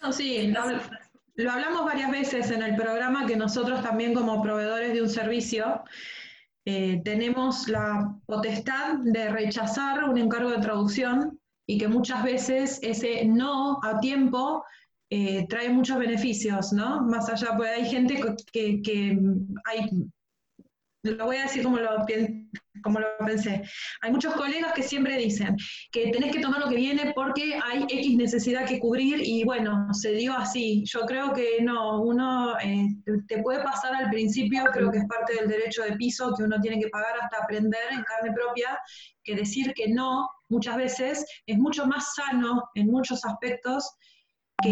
No, sí, lo, hablamos varias veces en el programa que nosotros también como proveedores de un servicio eh, tenemos la potestad de rechazar un encargo de traducción y que muchas veces ese no a tiempo eh, trae muchos beneficios, ¿no? Más allá, pues hay gente que, que hay lo voy a decir como lo, como lo pensé. Hay muchos colegas que siempre dicen que tenés que tomar lo que viene porque hay X necesidad que cubrir y bueno, se dio así. Yo creo que no, uno eh, te puede pasar al principio, creo que es parte del derecho de piso que uno tiene que pagar hasta aprender en carne propia, que decir que no muchas veces es mucho más sano en muchos aspectos que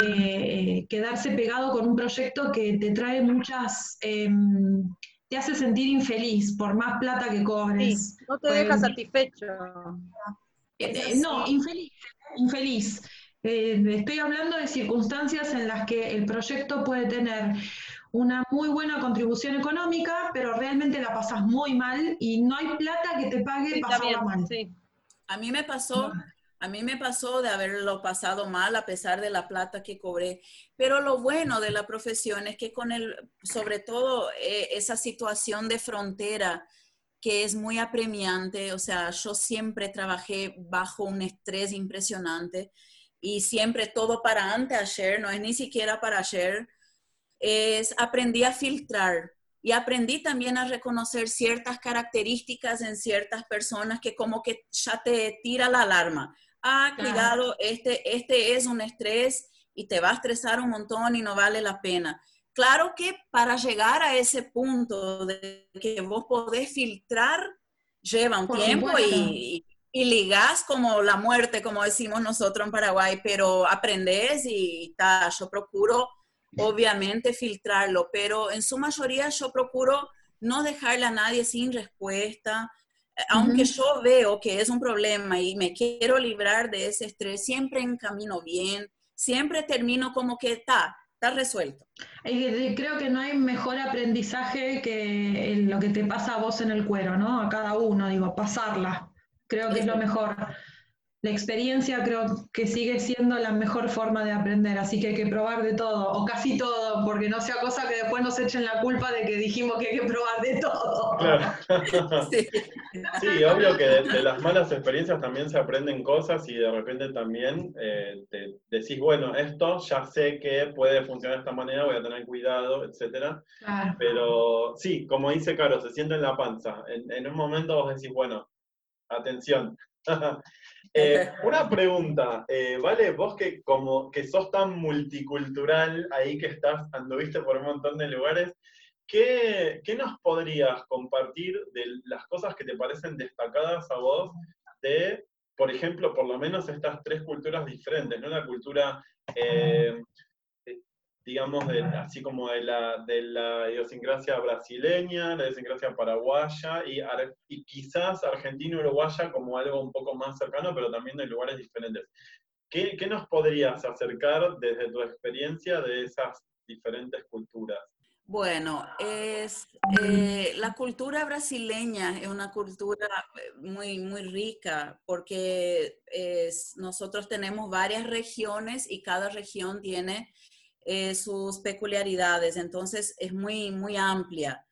eh, quedarse pegado con un proyecto que te trae muchas... Em, te hace sentir infeliz por más plata que cobres.
no te deja satisfecho.
Eh, eh, no, infeliz, infeliz. Eh, estoy hablando de circunstancias en las que el proyecto puede tener una muy buena contribución económica, pero realmente la pasas muy mal y no hay plata que te pague pasarla mal.
A mí me pasó, a mí me pasó de haberlo pasado mal a pesar de la plata que cobré, pero lo bueno de la profesión es que con el, sobre todo eh, esa situación de frontera que es muy apremiante, o sea, yo siempre trabajé bajo un estrés impresionante y siempre todo para antes ayer, no es ni siquiera para ayer, es aprendí a filtrar y aprendí también a reconocer ciertas características en ciertas personas que como que ya te tira la alarma. Ah, cuidado, este, este es un estrés y te va a estresar un montón y no vale la pena. Claro que para llegar a ese punto de que vos podés filtrar, lleva un tiempo y, y, ligás como la muerte, como decimos nosotros en Paraguay, pero aprendes y ta, yo procuro obviamente filtrarlo, pero en su mayoría yo procuro no dejarle a nadie sin respuesta, aunque yo veo que es un problema y me quiero librar de ese estrés, siempre encamino bien, siempre termino como que está, está resuelto.
creo que no hay mejor aprendizaje que lo que te pasa a vos en el cuero, ¿no? A cada uno, digo, pasarla. Creo que es lo mejor. La experiencia creo que sigue siendo la mejor forma de aprender, así que hay que probar de todo, o casi todo, porque no sea cosa que después nos echen la culpa de que dijimos que hay que probar de todo.
Claro. Sí. obvio que de, las malas experiencias también se aprenden cosas y de repente también eh, te decís, bueno, esto ya sé que puede funcionar de esta manera, voy a tener cuidado, etc. Pero sí, como dice Caro, se siente en la panza. En, en un momento vos decís, bueno, atención. Eh, una pregunta, eh, ¿vale? Vos que como que sos tan multicultural ahí que estás, anduviste por un montón de lugares, ¿qué, nos podrías compartir de las cosas que te parecen destacadas a vos de, por ejemplo, por lo menos estas tres culturas diferentes, ¿no? La cultura eh, digamos, así como de la, de la idiosincrasia brasileña, la idiosincrasia paraguaya y, y quizás argentino-uruguaya como algo un poco más cercano, pero también de lugares diferentes. ¿Qué, ¿Qué, nos podrías acercar desde tu experiencia de esas diferentes culturas?
Bueno, es, eh, la cultura brasileña es una cultura eh, muy, muy rica porque es, nosotros tenemos varias regiones y cada región tiene eh, sus peculiaridades, entonces es muy, muy amplia.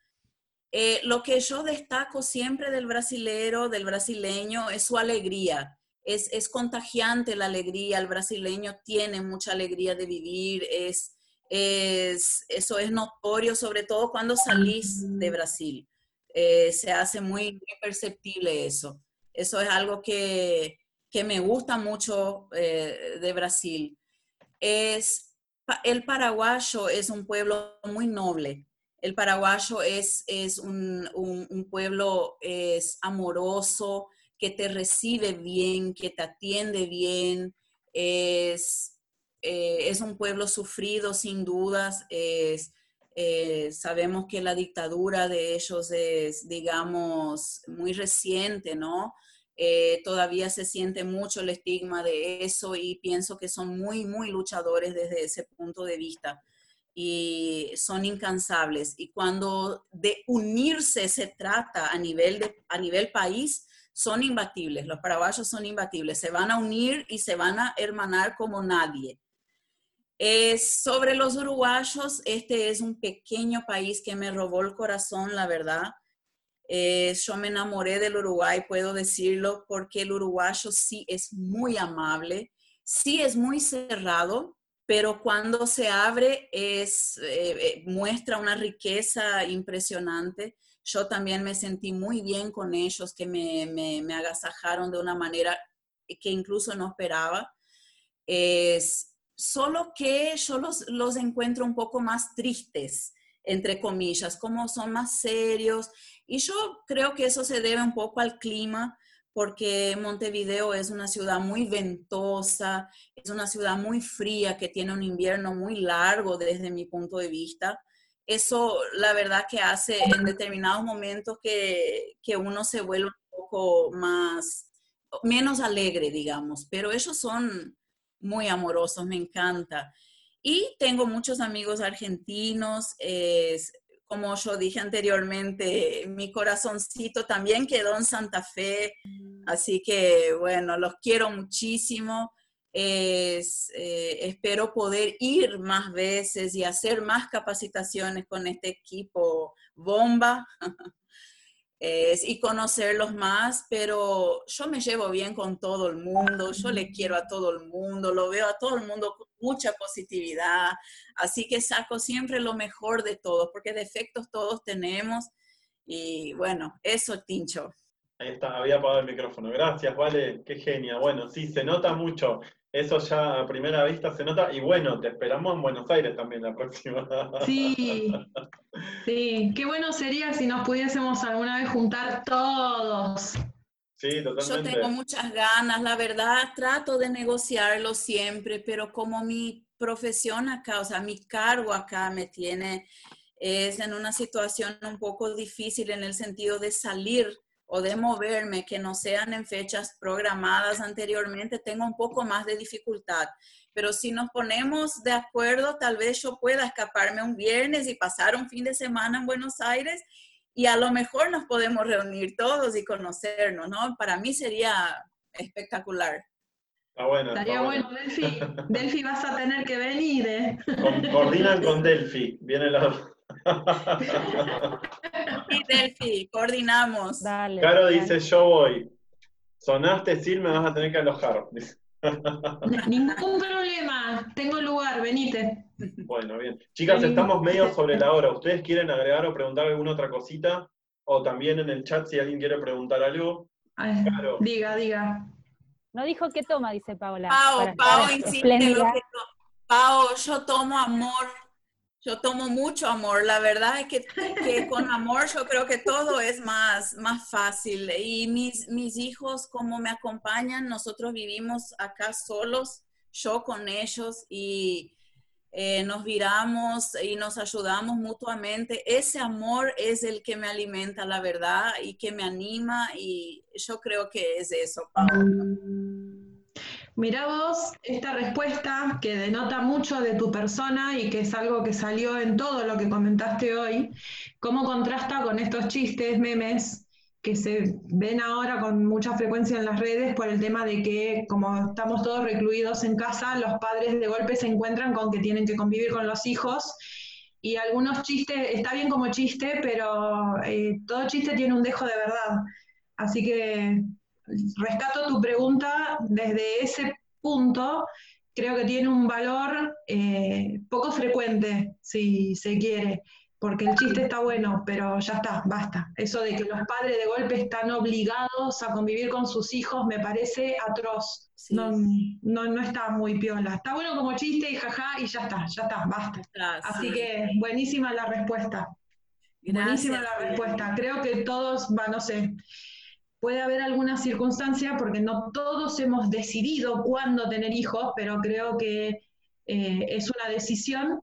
Eh, lo que yo destaco siempre del brasilero, del brasileño, es su alegría. Es, es, contagiante la alegría, el brasileño tiene mucha alegría de vivir, es, es, eso es notorio, sobre todo cuando salís de Brasil. Eh, se hace muy, perceptible eso. Eso es algo que, que me gusta mucho de Brasil. Es, el paraguayo es un pueblo muy noble. El paraguayo es, es un, pueblo es amoroso, que te recibe bien, que te atiende bien. Es, eh, es un pueblo sufrido, sin dudas. Es, eh, sabemos que la dictadura de ellos es, digamos, muy reciente, ¿no? Eh, todavía se siente mucho el estigma de eso y pienso que son muy, muy luchadores desde ese punto de vista y son incansables. Y cuando de unirse se trata a nivel, de, a nivel país, son imbatibles. Los paraguayos son imbatibles. Se van a unir y se van a hermanar como nadie. sobre los uruguayos, este es un pequeño país que me robó el corazón, la verdad. Eh, yo me enamoré del Uruguay, puedo decirlo, porque el uruguayo sí es muy amable, sí es muy cerrado, pero cuando se abre es, eh, eh, muestra una riqueza impresionante. Yo también me sentí muy bien con ellos, que me, me, agasajaron de una manera que incluso no esperaba. Es, solo que yo los, los encuentro un poco más tristes, entre comillas, como son más serios y yo creo que eso se debe un poco al clima, porque Montevideo es una ciudad muy ventosa, es una ciudad muy fría que tiene un invierno muy largo desde mi punto de vista. Eso, la verdad, que hace en determinados momentos que, que uno se vuelve un poco más, menos alegre, digamos, pero ellos son muy amorosos, me encanta. Y tengo muchos amigos argentinos, como yo dije anteriormente, mi corazoncito también quedó en Santa Fe, así que bueno, los quiero muchísimo. Eh, espero poder ir más veces y hacer más capacitaciones con este equipo bomba. y conocerlos más, pero yo me llevo bien con todo el mundo, yo le quiero a todo el mundo, lo veo a todo el mundo mucha positividad, así que saco siempre lo mejor de todos, porque defectos todos tenemos y bueno, eso Tincho.
Ahí está, había apagado el micrófono. Gracias, Vale, qué genia. Bueno, sí, se nota mucho. Eso ya a primera vista se nota. Y bueno, te esperamos en Buenos Aires también la próxima.
Sí, sí. Qué bueno sería si nos pudiésemos alguna vez juntar todos.
Sí, totalmente.
Yo tengo muchas ganas, la verdad, trato de negociarlo siempre, pero como mi profesión acá, o sea, mi cargo acá me tiene, es en una situación un poco difícil en el sentido de salir o de moverme que no sean en fechas programadas anteriormente, tengo un poco más de dificultad. Pero si nos ponemos de acuerdo, tal vez yo pueda escaparme un viernes y pasar un fin de semana en Buenos Aires y a lo mejor nos podemos reunir todos y conocernos, ¿no? Para mí sería espectacular.
Está bueno.
Estaría
está
bueno, Delphi. Delphi, vas a tener que venir. ¿eh?
Con- coordinan con Delphi. Viene la.
Sí, Delphi, coordinamos.
Dale.
Caro
dale.
dice: Yo voy. Sonaste, Sil, me vas a tener que alojar.
Ningún problema. Tengo lugar, venite.
Bueno, bien. Chicas, estamos medio sobre la hora. ¿Ustedes quieren agregar o preguntar alguna otra cosita? O también en el chat si alguien quiere preguntar algo.
Ay,
Claro.
diga, diga.
No dijo qué toma, dice Paola.
Pau
estar
insiste lo que Pau, yo tomo amor, yo tomo mucho amor. La verdad es que, que con amor yo creo que todo es más, más fácil. Y mis, mis hijos, como me acompañan, nosotros vivimos acá solos, yo con ellos, y eh, nos viramos y nos ayudamos mutuamente. Ese amor es el que me alimenta, la verdad, y que me anima, y yo creo que es eso, Pau.
Mirá vos esta respuesta que denota mucho de tu persona y que es algo que salió en todo lo que comentaste hoy, cómo contrasta con estos chistes, memes que se ven ahora con mucha frecuencia en las redes por el tema de que como estamos todos recluidos en casa, los padres de golpe se encuentran con que tienen que convivir con los hijos. Y algunos chistes, está bien como chiste, pero eh, todo chiste tiene un dejo de verdad. Así que rescato tu pregunta desde ese punto, creo que tiene un valor eh, poco frecuente, si se quiere, porque el chiste está bueno, pero ya está, basta. Eso de que los padres de golpe están obligados a convivir con sus hijos me parece atroz.
Sí.
No, no, no está muy piola. Está bueno como chiste y jaja y ya está, ya está, basta. Así
Sí.
que buenísima la respuesta. Buenísima la respuesta. Creo que todos, va, no sé, puede haber alguna circunstancia porque no todos hemos decidido cuándo tener hijos, pero creo que eh, es una decisión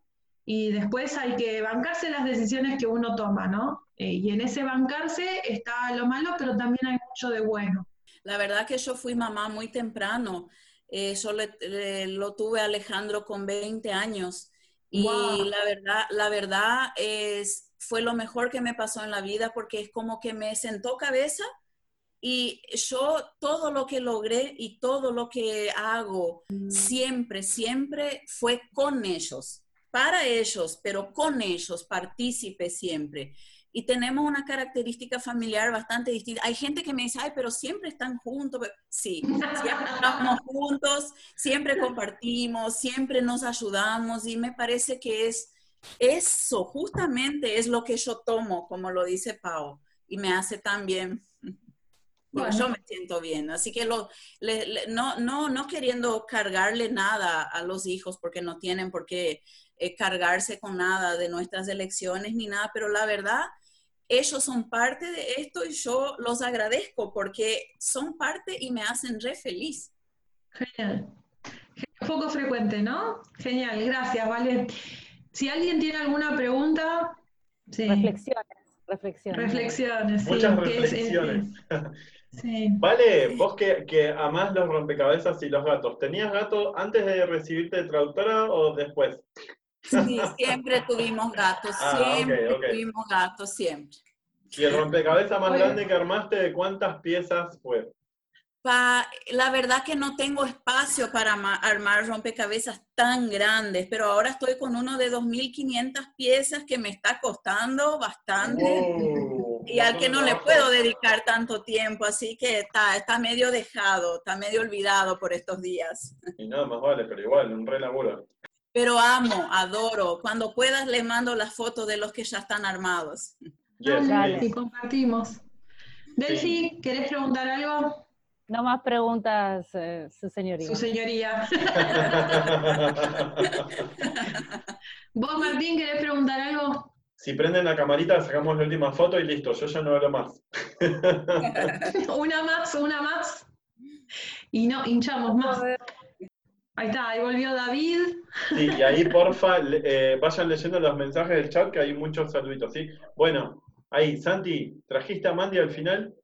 y después hay que bancarse las decisiones que uno toma, ¿no? Eh, y en ese bancarse está lo malo, pero también hay mucho de bueno.
La verdad que yo fui mamá muy temprano. Eh, yo le- le- lo tuve a Alejandro con 20 años y
Wow.
la verdad, la verdad es, fue lo mejor que me pasó en la vida porque es como que me sentó cabeza y yo todo lo que logré y todo lo que hago siempre, siempre fue con ellos, para ellos, pero con ellos, partícipe siempre. Y tenemos una característica familiar bastante distinta. Hay gente que me dice, ay, pero siempre están juntos. Sí, siempre estamos juntos, siempre compartimos, siempre nos ayudamos y me parece que es eso, justamente es lo que yo tomo, como lo dice Pau, y me hace tan bien. Porque
Bueno.
yo me siento bien. Así que lo, le- le- no, no, no queriendo cargarle nada a los hijos, porque no tienen por qué eh, cargarse con nada de nuestras elecciones ni nada, pero la verdad, ellos son parte de esto y yo los agradezco porque son parte y me hacen re feliz.
Genial. Poco frecuente, ¿no? Genial, gracias, Vale. Si alguien tiene alguna pregunta, sí.
Reflexiones, reflexiones.
Reflexiones, sí.
Muchas
es-
reflexiones.
sí.
Vale, vos que, que amás los rompecabezas y los gatos, ¿tenías gato antes de recibirte de traductora o después?
Sí, siempre tuvimos gatos,
Ah,
siempre
ok.
tuvimos gatos, siempre.
¿Y el rompecabezas más
Bueno.
grande que armaste, de cuántas piezas fue?
Pa- la verdad que no tengo espacio para ma- armar rompecabezas tan grandes, pero ahora estoy con uno de 2.500 piezas que me está costando bastante.
Wow,
Y al que no le puedo dedicar tanto tiempo, así que está, está medio dejado, está medio olvidado por estos días.
Y nada más vale, pero igual, un re laburo.
Pero amo, adoro. Cuando puedas le mando las fotos de los que ya están armados.
Yes,
Dale.
Y compartimos. Delphi, ¿querés preguntar algo?
No más preguntas, eh, su señoría.
Su señoría. ¿Vos, Martín, querés preguntar algo?
Si prenden la camarita, sacamos la última foto y listo, yo ya no hablo más.
Una más, una más. Y no, hinchamos más. Ahí está, ahí volvió David.
Sí, y ahí porfa, le- eh, vayan leyendo los mensajes del chat, que hay muchos saluditos, ¿sí? Bueno, ahí, Santi, ¿trajiste a Mandy al final?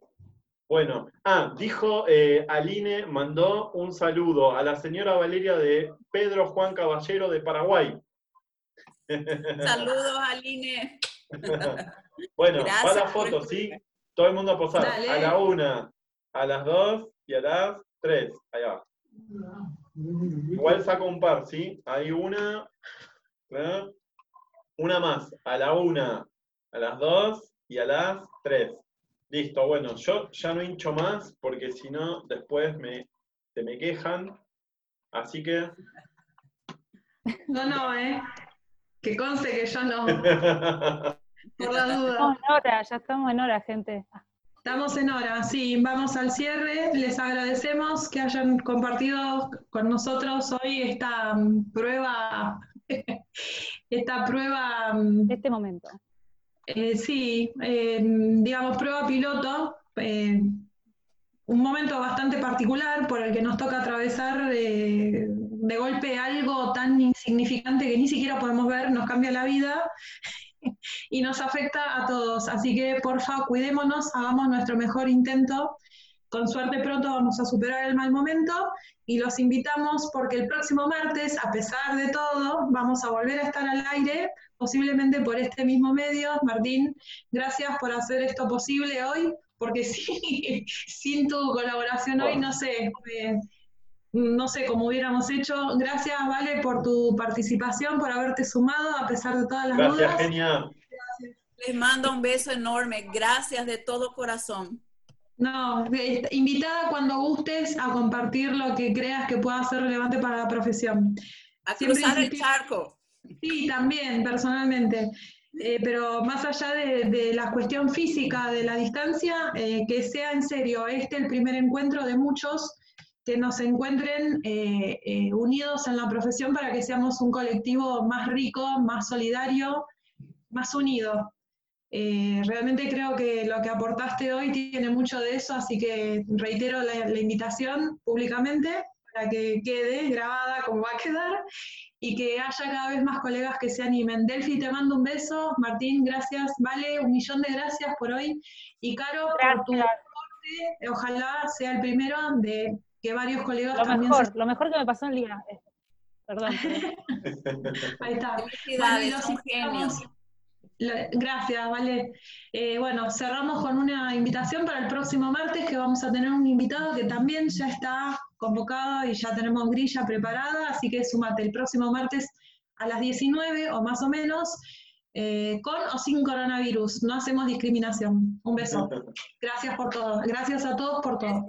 Bueno, ah, dijo eh, Aline, mandó un saludo a la señora Valeria de Pedro Juan Caballero de Paraguay.
Saludos, Aline.
Bueno, va
Gracias
la
por
foto. ¿sí? Todo el mundo a posar.
Dale.
A la una, a las dos y a las tres. Ahí va. Igual saco un par, ¿sí? Hay una, una más, a la una, a las dos y a las tres. Listo, bueno, yo ya no hincho más porque si no, después me, se me quejan. Así que.
No, no, ¿eh? Que conste que yo no. Por la duda.
Estamos en hora, ya estamos en hora, gente.
Estamos en hora, sí, vamos al cierre. Les agradecemos que hayan compartido con nosotros hoy esta mm, prueba, esta prueba. Mm,
este momento.
Eh, sí, eh, digamos, prueba piloto, eh, un momento bastante particular por el que nos toca atravesar de golpe algo tan insignificante que ni siquiera podemos ver, nos cambia la vida y nos afecta a todos. Así que porfa, cuidémonos, hagamos nuestro mejor intento. Con suerte pronto vamos a superar el mal momento y los invitamos porque el próximo martes, a pesar de todo, vamos a volver a estar al aire, posiblemente por este mismo medio. Martín, gracias por hacer esto posible hoy, porque sí, sin tu colaboración hoy, no sé, no sé cómo hubiéramos hecho. Gracias, Vale, por tu participación, por haberte sumado a pesar de todas las
Gracias,
dudas.
Genial.
Les mando un beso enorme. Gracias de todo corazón.
No, invitada cuando gustes a compartir lo que creas que pueda ser relevante para la profesión.
A cruzar el charco.
Sí, también, personalmente. Eh, pero más allá de, la cuestión física de la distancia, eh, que sea en serio este el primer encuentro de muchos que nos encuentren eh, unidos en la profesión para que seamos un colectivo más rico, más solidario, más unido. Eh, realmente creo que lo que aportaste hoy tiene mucho de eso, así que reitero la, la, invitación públicamente para que quede grabada como va a quedar y que haya cada vez más colegas que se animen. Delphi, te mando un beso. Martín, gracias. Vale, un millón de gracias por hoy. Y Caro, por tu aporte, ojalá sea el primero de que varios colegas
lo
también
mejor, Lo mejor que me pasó en Liga. Perdón.
Ahí está.
Felicidades, son genios.
Gracias, Vale. Eh, bueno, cerramos con una invitación para el próximo martes que vamos a tener un invitado que también ya está convocado y ya tenemos grilla preparada, así que sumate el próximo martes a las 19 o más o menos, eh, con o sin coronavirus. No hacemos discriminación. Un beso. Gracias por todo. Gracias a todos por todo.